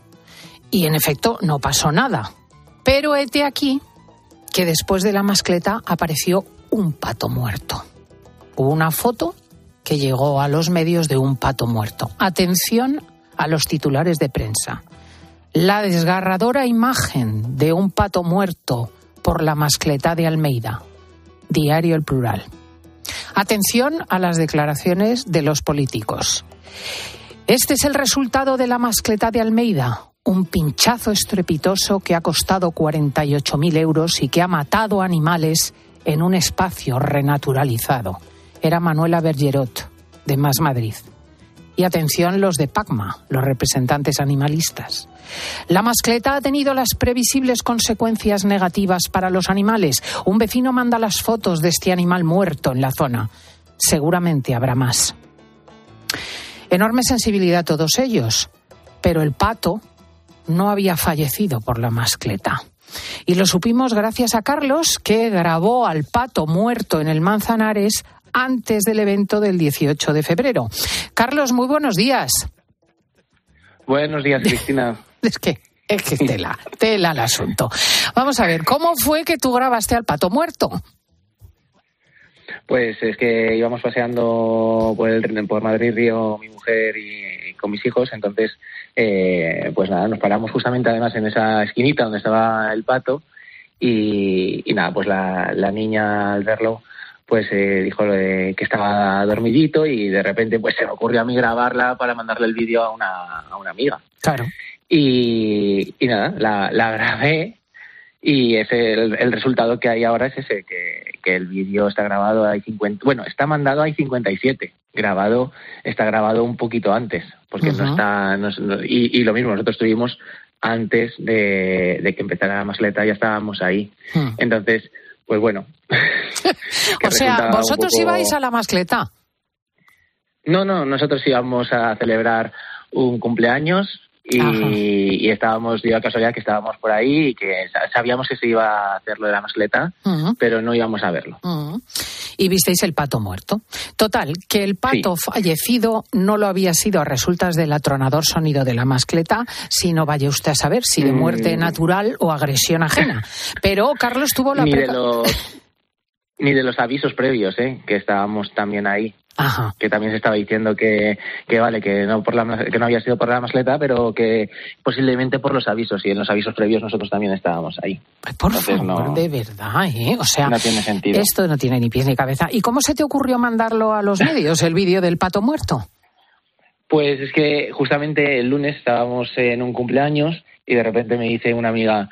S1: Y en efecto, no pasó nada. Pero hete aquí que después de la mascleta apareció un pato muerto. Hubo una foto que llegó a los medios de un pato muerto. Atención a los titulares de prensa. La desgarradora imagen de un pato muerto por la mascleta de Almeida. Diario El Plural. Atención a las declaraciones de los políticos. Este es el resultado de la mascleta de Almeida, un pinchazo estrepitoso que ha costado 48.000 euros y que ha matado animales en un espacio renaturalizado. Era Manuela Bergerot, de Más Madrid. Y atención los de PACMA, los representantes animalistas. La mascleta ha tenido las previsibles consecuencias negativas para los animales. Un vecino manda las fotos de este animal muerto en la zona. Seguramente habrá más. Enorme sensibilidad todos ellos, pero el pato no había fallecido por la mascleta. Y lo supimos gracias a Carlos, que grabó al pato muerto en el Manzanares antes del evento del 18 de febrero. Carlos, muy buenos días.
S32: Buenos días, Cristina.
S1: Es que, es que tela, tela el asunto. Vamos a ver, ¿cómo fue que tú grabaste al pato muerto?
S32: Pues es que íbamos paseando por, el, por Madrid, Río, mi mujer y, y con mis hijos, entonces, eh, pues nada, nos paramos justamente además en esa esquinita donde estaba el pato y, y nada, pues la, la niña al verlo pues eh, dijo de que estaba dormidito y de repente pues se me ocurrió a mí grabarla para mandarle el vídeo a una, a una amiga.
S1: Claro.
S32: Y, y nada, la, la grabé y ese, el, el, resultado que hay ahora es ese, que, que el vídeo está grabado, hay 50, bueno, está mandado, hay 57, grabado, está grabado un poquito antes, porque uh -huh. no está, no, no, y, y, lo mismo, nosotros estuvimos antes de, de que empezara la masleta, ya estábamos ahí.
S1: Hmm.
S32: Uh -huh. Entonces, pues bueno.
S1: o sea, vosotros poco... ibais a la mascleta.
S32: No, no, nosotros íbamos a celebrar un cumpleaños y, y, estábamos, dio la casualidad que estábamos por ahí y que sabíamos que se iba a hacer lo de la mascleta, pero no íbamos a verlo.
S1: Y visteis el pato muerto. Total, que el pato fallecido no lo había sido a resultas del atronador sonido de la mascleta, sino vaya usted a saber si de
S32: Mm.
S1: muerte natural o agresión ajena. Pero Carlos tuvo la
S32: ni de los ni de los avisos previos, ¿eh? que estábamos también ahí.
S1: Ajá.
S32: Que también se estaba diciendo que, que vale, que no, por la, que no había sido por la masleta, pero que posiblemente por los avisos. Y en los avisos previos nosotros también estábamos ahí.
S1: Por
S32: Entonces,
S1: favor,
S32: no-
S1: de verdad, ¿eh? O sea,
S32: no tiene sentido.
S1: esto no tiene ni pies ni cabeza. ¿Y cómo se te ocurrió mandarlo a los medios, el vídeo del pato muerto?
S32: Pues es que justamente el lunes estábamos en un cumpleaños y de repente me dice una amiga,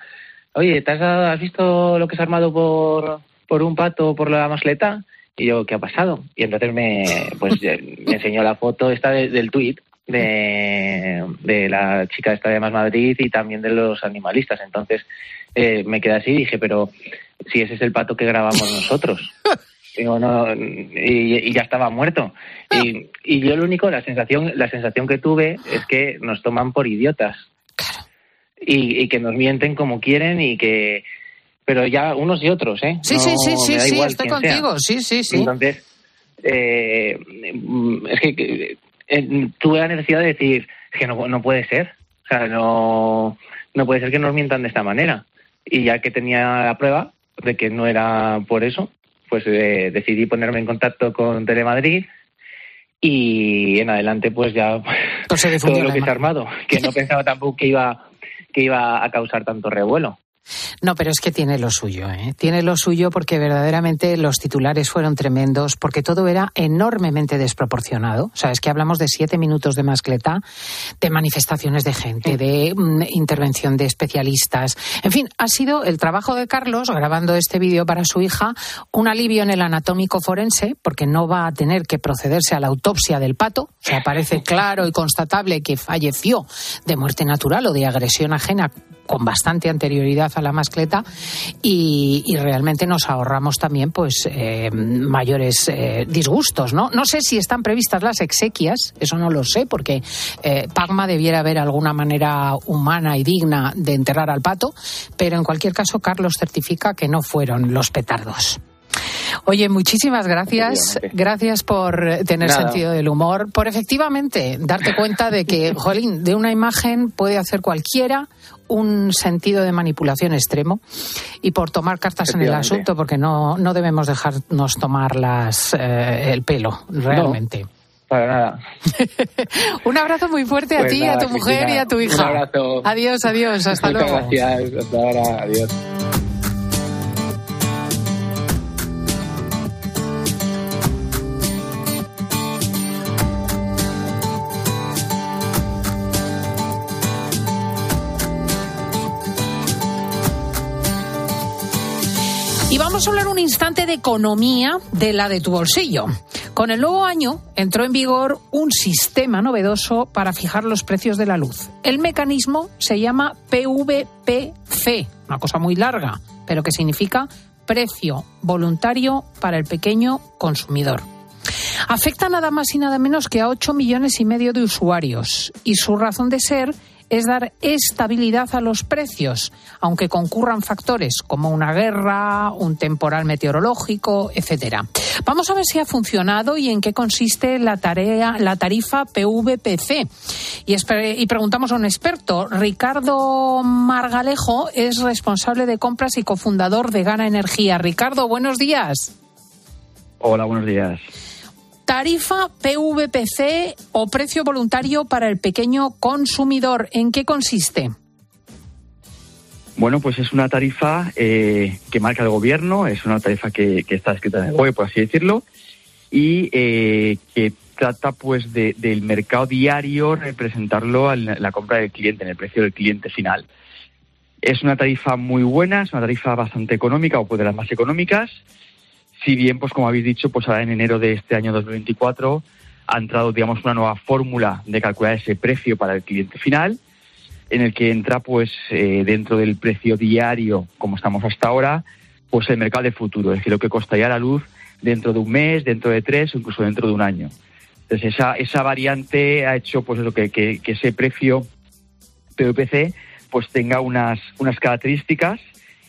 S32: oye, ¿te has, has visto lo que se ha armado por, por un pato por la masleta? Y yo, ¿qué ha pasado? Y entonces me, pues, eh, me enseñó la foto esta de- del tuit de, de la chica esta de Más Madrid y también de los animalistas. Entonces eh, me quedé así y dije, pero si ese es el pato que grabamos nosotros. Digo, no, y, y ya estaba muerto. Y, y yo lo único, la sensación, la sensación que tuve es que nos toman por idiotas. Y, y que nos mienten como quieren y que... Pero ya unos y otros, ¿eh?
S1: Sí,
S32: No,
S1: sí, sí, sí, sí, estoy
S32: sea.
S1: contigo. Sí, sí, sí.
S32: Entonces, eh, es que eh, tuve la necesidad de decir es que no, no puede ser. O sea, no, no puede ser que nos mientan de esta manera. Y ya que tenía la prueba de que no era por eso, pues eh, decidí ponerme en contacto con Telemadrid y en adelante pues ya
S1: difundió
S32: todo lo que se ha armado, que no pensaba tampoco que iba que iba a causar tanto revuelo.
S1: No, pero es que tiene lo suyo, ¿eh? Tiene lo suyo porque verdaderamente los titulares fueron tremendos, porque todo era enormemente desproporcionado. O sea, es que hablamos de siete minutos de mascleta, de manifestaciones de gente, de mm, intervención de especialistas. En fin, ha sido el trabajo de Carlos, grabando este vídeo para su hija, un alivio en el anatómico forense, porque no va a tener que procederse a la autopsia del pato. O sea, parece claro y constatable que falleció de muerte natural o de agresión ajena con bastante anterioridad a la mascleta y, y realmente nos ahorramos también pues eh, mayores eh, disgustos no no sé si están previstas las exequias eso no lo sé porque eh, Pagma debiera haber alguna manera humana y digna de enterrar al pato pero en cualquier caso Carlos certifica que no fueron los petardos Oye, muchísimas gracias. Gracias por tener
S32: Nada.
S1: sentido del humor, por efectivamente darte cuenta de que, jolín, de una imagen puede hacer cualquiera un sentido de manipulación extremo y por tomar cartas en el asunto, porque no, no debemos dejarnos tomar las, eh, el pelo, realmente.
S32: Para nada.
S1: Un abrazo muy fuerte a
S32: Pues
S1: ti, a
S32: nada,
S1: tu mujer
S32: Cristina,
S1: y a tu
S32: un
S1: hija.
S32: abrazo.
S1: Adiós, adiós, hasta
S32: Muchas
S1: luego.
S32: gracias. Hasta ahora. Adiós.
S1: Vamos a hablar un instante de economía de la de tu bolsillo. Con el nuevo año entró en vigor un sistema novedoso para fijar los precios de la luz. El mecanismo se llama PVPC, una cosa muy larga, pero que significa precio voluntario para el pequeño consumidor. Afecta nada más y nada menos que a 8 millones y medio de usuarios y su razón de ser es dar estabilidad a los precios, aunque concurran factores como una guerra, un temporal meteorológico, etcétera. Vamos a ver si ha funcionado y en qué consiste la tarea, la tarifa PVPC. Y, y preguntamos a un experto. Ricardo Margalejo es responsable de compras y cofundador de Gana Energía. Ricardo, buenos días.
S33: Hola, buenos días.
S1: Tarifa PVPC o precio voluntario para el pequeño consumidor. ¿En qué consiste?
S33: Bueno, pues es una tarifa eh, que marca el gobierno, es una tarifa que, está escrita en el web, por así decirlo, y eh, que trata pues de- del mercado diario representarlo en la, la compra del cliente, en el precio del cliente final. Es una tarifa muy buena, es una tarifa bastante económica o pues de las más económicas. Si bien, pues como habéis dicho, pues ahora en enero de este año 2024 ha entrado, digamos, una nueva fórmula de calcular ese precio para el cliente final, en el que entra, pues, eh, dentro del precio diario, como estamos hasta ahora, pues el mercado de futuro, es decir, lo que costaría la luz dentro de un mes, dentro de tres o incluso dentro de un año. Entonces, esa, esa variante ha hecho, pues, eso, que, que, ese precio PVPC pues tenga unas, unas características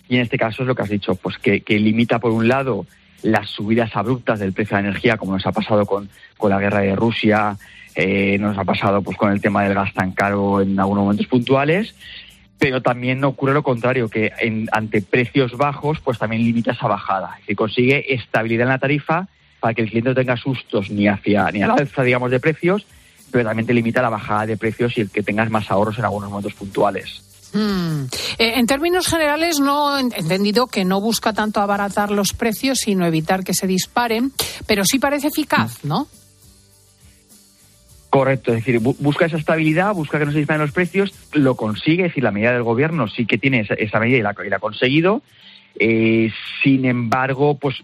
S33: y en este caso es lo que has dicho, pues que limita por un lado las subidas abruptas del precio de la energía, como nos ha pasado con, con la guerra de Rusia, eh, nos ha pasado pues con el tema del gas tan caro en algunos momentos puntuales, pero también ocurre lo contrario, que en, ante precios bajos, pues también limita esa bajada. Decir, consigue estabilidad en la tarifa para que el cliente no tenga sustos ni hacia ni a la alza, digamos, de precios, pero también te limita la bajada de precios y el que tengas más ahorros en algunos momentos puntuales.
S1: Mm. Eh, en términos generales, no he entendido que no busca tanto abaratar los precios, sino evitar que se disparen, pero sí parece eficaz, ¿no?
S33: Correcto, es decir, bu- busca esa estabilidad, busca que no se disparen los precios, lo consigue, es decir, la medida del gobierno sí que tiene esa, esa medida y la, y la ha conseguido. Eh, sin embargo, pues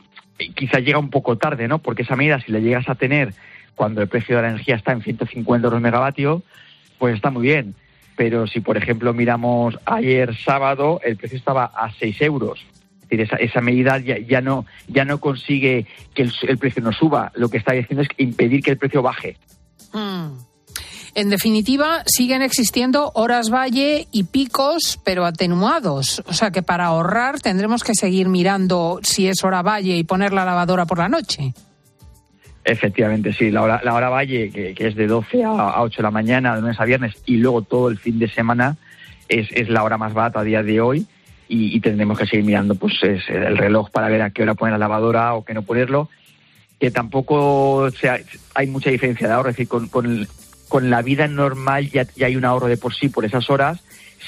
S33: quizá llega un poco tarde, ¿no? Porque esa medida, si la llegas a tener cuando el precio de la energía está en 150 euros megavatio, pues está muy bien. Pero si, por ejemplo, miramos ayer sábado, el precio estaba a 6 euros. Es decir, esa, esa medida ya, no ya no consigue que el, el precio no suba. Lo que está haciendo es impedir que el precio baje.
S1: Mm. En definitiva, siguen existiendo horas valle y picos, pero atenuados. O sea que para ahorrar tendremos que seguir mirando si es hora valle y poner la lavadora por la noche.
S33: Efectivamente, sí. La hora, la hora valle, que, que es de 12 a, a 8 de la mañana, de lunes a viernes, y luego todo el fin de semana, es, es la hora más barata a día de hoy. Y, y tendremos que seguir mirando pues es el reloj para ver a qué hora poner la lavadora o qué no ponerlo. Que tampoco sea, hay mucha diferencia de ahorro. Es decir, con, con, con la vida normal ya, ya hay un ahorro de por sí por esas horas.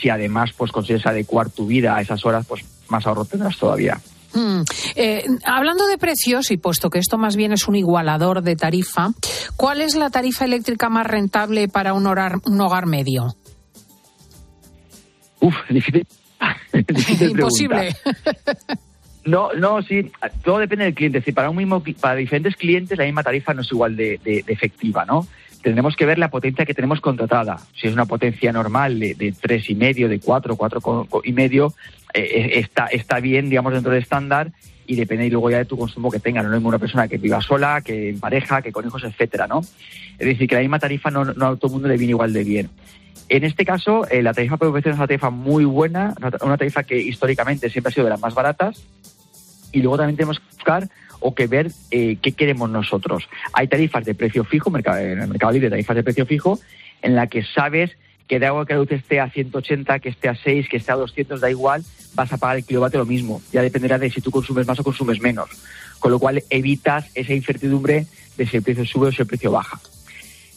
S33: Si además pues consigues adecuar tu vida a esas horas, pues más ahorro tendrás todavía.
S1: Mm. Eh, hablando de precios, y puesto que esto más bien es un igualador de tarifa, ¿cuál es la tarifa eléctrica más rentable para un hogar, un hogar medio?
S33: Uf, difícil. difícil
S1: Imposible.
S33: No, no, sí, todo depende del cliente. Decir, para un mismo, para diferentes clientes la misma tarifa no es igual de, de- de efectiva, ¿no? Tendremos que ver la potencia que tenemos contratada. Si es una potencia normal de, de tres y medio, de cuatro, cuatro y medio, eh, eh, está, está bien, digamos, dentro del estándar y depende luego ya de tu consumo que tenga. No es una persona que viva sola, que en pareja, que con hijos, etcétera, ¿no? Es decir, que la misma tarifa no, no a todo el mundo le viene igual de bien. En este caso, eh, la tarifa PVC es una tarifa muy buena, una- tarifa que históricamente siempre ha sido de las más baratas. Y luego también tenemos que buscar o que ver eh, qué queremos nosotros. Hay tarifas de precio fijo, en el mercado libre, tarifas de precio fijo, en la que sabes que de agua que la luz esté a 180, que esté a 6, que esté a 200, da igual, vas a pagar el kilovatio lo mismo. Ya dependerá de si tú consumes más o consumes menos. Con lo cual evitas esa incertidumbre de si el precio sube o si el precio baja.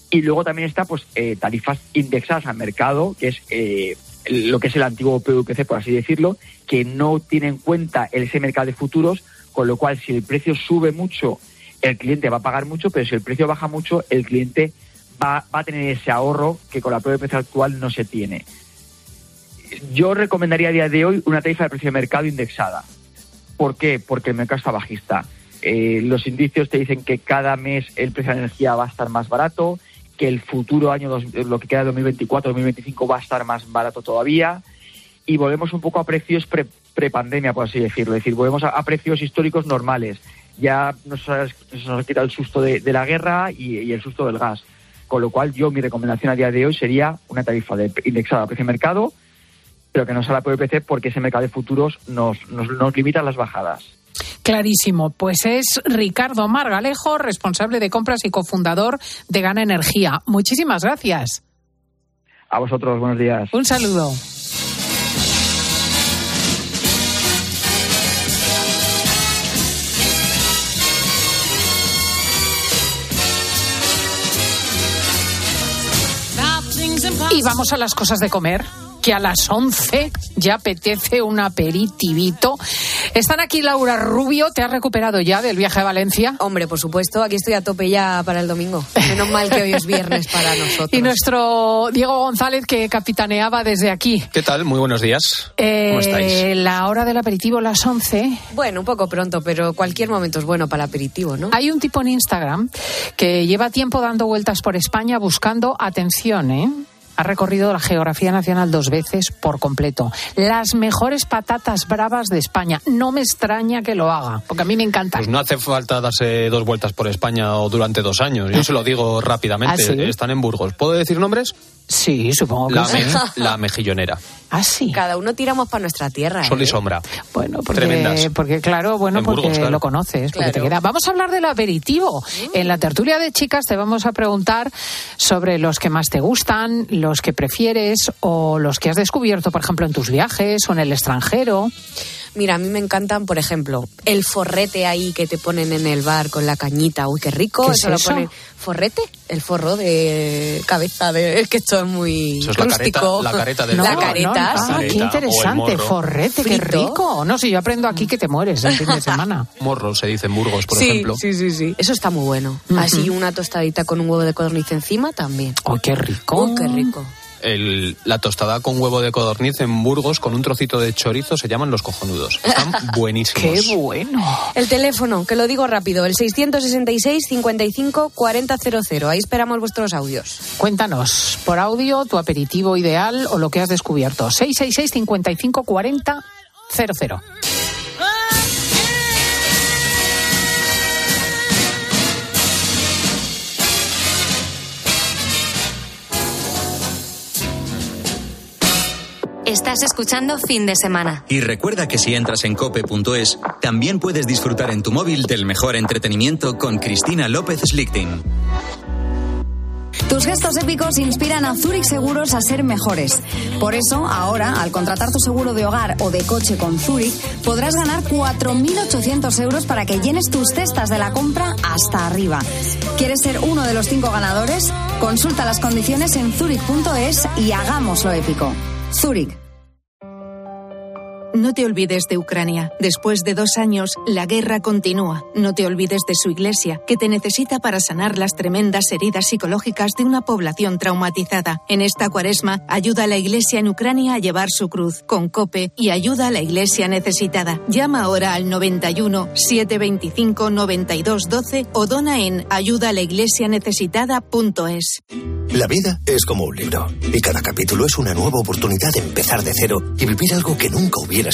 S33: Y luego también está pues eh, tarifas indexadas al mercado, que es eh, lo que es el antiguo PVPC, por así decirlo, que no tiene en cuenta ese mercado de futuros, con lo cual si el precio sube mucho, el cliente va a pagar mucho, pero si el precio baja mucho, el cliente va, va a tener ese ahorro que con la PVPC actual no se tiene. Yo recomendaría a día de hoy una tarifa de precio de mercado indexada. ¿Por qué? Porque el mercado está bajista. Eh, los indicios te dicen que cada mes el precio de energía va a estar más barato, que el futuro año, dos- lo que queda de 2024-2025, va a estar más barato todavía. Y volvemos un poco a precios pre- prepandemia, por así decirlo. Es decir, volvemos a, precios históricos normales. Ya nos nos ha quitado el susto de, de la guerra y el susto del gas. Con lo cual, yo mi recomendación a día de hoy sería una tarifa de, indexada a precio de mercado, pero que no sea la PVPC porque ese mercado de futuros nos, nos, nos limita las bajadas.
S1: Clarísimo. Pues es Ricardo Margalejo, responsable de compras y cofundador de Gana Energía. Muchísimas gracias.
S33: A vosotros, buenos días.
S1: Un saludo. Vamos a las cosas de comer, que a las 11 ya apetece un aperitivito. Están aquí Laura Rubio, ¿te has recuperado ya del viaje a Valencia?
S34: Hombre, por supuesto, aquí estoy a tope ya para el domingo. Menos mal que hoy es viernes para nosotros.
S1: Y nuestro Diego González, que capitaneaba desde aquí.
S35: ¿Qué tal? Muy buenos días.
S1: Eh,
S35: ¿Cómo estáis?
S1: La hora del aperitivo, las 11.
S34: Bueno, un poco pronto, pero cualquier momento es bueno para el aperitivo, ¿no?
S1: Hay un tipo en Instagram que lleva tiempo dando vueltas por España buscando, atención, ¿eh? Ha recorrido la geografía nacional dos veces por completo. Las mejores patatas bravas de España. No me extraña que lo haga, porque a mí me encanta.
S35: Pues no hace falta darse dos vueltas por España o durante dos años. Yo se lo digo rápidamente.
S1: ¿Ah, sí?
S35: Están en Burgos. ¿Puedo decir nombres?
S1: Sí, supongo que
S35: La,
S1: sí.
S35: me- la mejillonera.
S1: Ah, sí.
S34: Cada uno tiramos para nuestra tierra.
S35: Sol y
S34: ¿eh?
S35: sombra.
S1: Bueno, porque,
S35: Tremendas.
S1: porque claro, bueno,
S35: En
S1: porque
S35: Burgos, claro.
S1: lo conoces, porque te queda. Vamos a hablar del aperitivo. En la tertulia de chicas te vamos a preguntar sobre los que más te gustan, los que prefieres o los que has descubierto, por ejemplo, en tus viajes o en el extranjero.
S34: Mira, a mí me encantan, por ejemplo, el forrete ahí que te ponen en el bar con la cañita. Uy, qué rico.
S1: ¿Qué es
S34: lo
S1: eso?
S34: ponen- ¿Forrete? El forro de cabeza. De... Es que esto es muy
S35: Eso es la careta-
S34: rústico.
S35: la careta del
S34: La careta,
S1: no, ah, qué interesante, forrete, qué
S34: Frito.
S1: rico. No, si yo aprendo aquí que te mueres el fin de semana.
S35: Morro se dice en Burgos, por
S34: sí,
S35: ejemplo.
S34: sí, sí, sí. Eso está muy bueno. Así una tostadita con un huevo de codorniz encima también.
S1: ¡Oh, qué rico!
S34: Oh, qué rico.
S35: El- la tostada con huevo de codorniz en Burgos con un trocito de chorizo se llaman los cojonudos. Están buenísimos.
S1: ¡Qué bueno!
S34: El teléfono, que lo digo rápido, el 666 55 4000. Ahí esperamos vuestros audios.
S1: Cuéntanos por audio tu aperitivo ideal o lo que has descubierto. 666
S3: Estás escuchando fin de semana.
S2: Y recuerda que si entras en cope.es, también puedes disfrutar en tu móvil del mejor entretenimiento con Cristina López Slichting.
S36: Tus gestos épicos inspiran a Zurich Seguros a ser mejores. Por eso, ahora, al contratar tu seguro de hogar o de coche con Zurich, podrás ganar 4.800 euros para que llenes tus cestas de la compra hasta arriba. ¿Quieres ser uno de los cinco ganadores? Consulta las condiciones en zurich.es y hagámoslo épico. Zurich.
S37: No te olvides de Ucrania. Después de dos años, la guerra continúa. No te olvides de su iglesia, que te necesita para sanar las tremendas heridas psicológicas de una población traumatizada. En esta cuaresma, ayuda a la iglesia en Ucrania a llevar su cruz con COPE y ayuda a la iglesia necesitada. Llama ahora al 91 725 92 12 o dona en ayudaalaiglesianecesitada.es.
S38: La vida es como un libro y cada capítulo es una nueva oportunidad de empezar de cero y vivir algo que nunca hubieras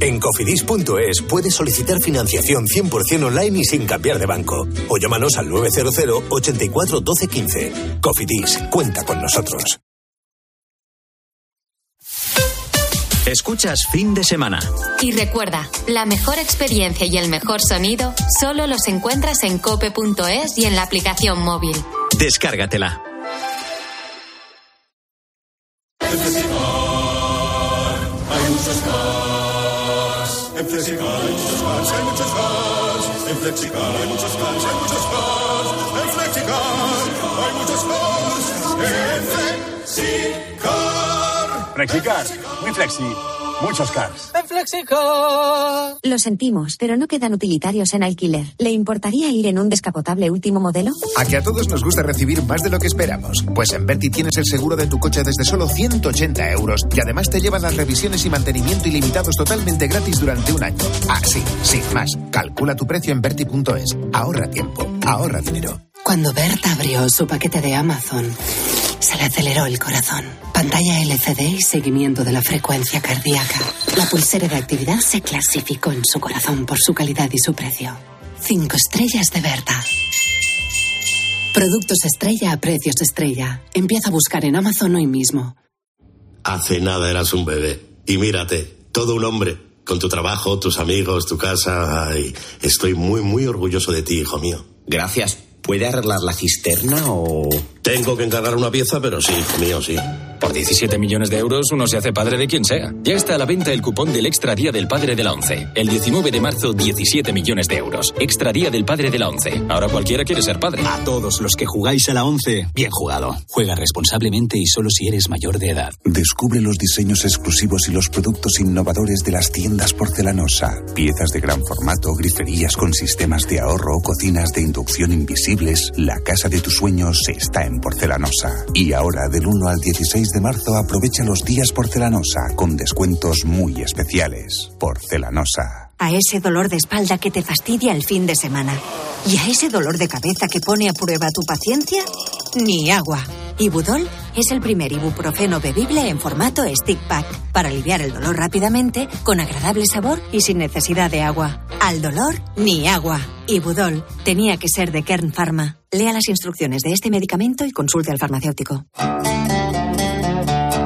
S38: En cofidis.es puedes solicitar financiación 100% online y sin cambiar de banco. O llámanos al 900 84 12 15. Cofidis, cuenta con nosotros.
S2: Escuchas fin de semana.
S3: Y recuerda, la mejor experiencia y el mejor sonido solo los encuentras en cope.es y en la aplicación móvil.
S2: Descárgatela.
S39: Hay muchos cars, hay muchos cars. En Flexicar hay muchos cars, hay muchos cars. En Flexicar hay muchos cars. En Flexicar.
S40: Flexicar, muy flexi, muchos cars.
S39: En Flexicar. Lo sentimos, pero no quedan utilitarios en alquiler. ¿Le importaría ir en un descapotable último modelo?
S41: A que a todos nos gusta recibir más de lo que esperamos. Pues en Berti tienes el seguro de tu coche desde solo 180 euros y además te llevan las revisiones y mantenimiento ilimitados totalmente gratis durante un año. Así, sin más. Calcula tu precio en Berti.es. Ahorra tiempo, ahorra dinero.
S42: Cuando Berta abrió su paquete de Amazon, se le aceleró el corazón. Pantalla LCD y seguimiento de la frecuencia cardíaca. La pulsera de actividad se clasificó en su corazón por su calidad y su precio. Cinco estrellas de Berta. Productos estrella a precios estrella. Empieza a buscar en Amazon hoy mismo.
S43: Hace nada eras un bebé. Y mírate, todo un hombre. Con tu trabajo, tus amigos, tu casa. Ay, estoy muy, muy orgulloso de ti, hijo mío.
S44: Gracias. ¿Puede arreglar la cisterna o...?
S43: Tengo que encargar una pieza, pero sí, mío, sí.
S45: Por 17 millones de euros uno se hace padre de quien sea. Ya está a la venta el cupón del Extra Día del Padre de la ONCE. El 19 de marzo, 17 millones de euros. Extra Día del Padre de la ONCE. Ahora cualquiera quiere ser padre.
S46: A todos los que jugáis a la ONCE, bien jugado. Juega responsablemente y solo si eres mayor de edad.
S47: Descubre los diseños exclusivos y los productos innovadores de las tiendas porcelanosa. Piezas de gran formato, griferías con sistemas de ahorro, cocinas de inducción invisibles. La casa de tus sueños está en porcelanosa. Y ahora, del 1 al 16 de marzo, aprovecha los días porcelanosa con descuentos muy especiales. Porcelanosa.
S37: A ese dolor de espalda que te fastidia el fin de semana. Y a ese dolor de cabeza que pone a prueba tu paciencia, ni agua. Ibudol es el primer ibuprofeno bebible en formato stick pack para aliviar el dolor rápidamente, con agradable sabor y sin necesidad de agua. Al dolor, ni agua. Ibudol tenía que ser de Kern Pharma. Lea las instrucciones de este medicamento y consulte al farmacéutico.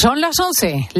S1: Son las 11.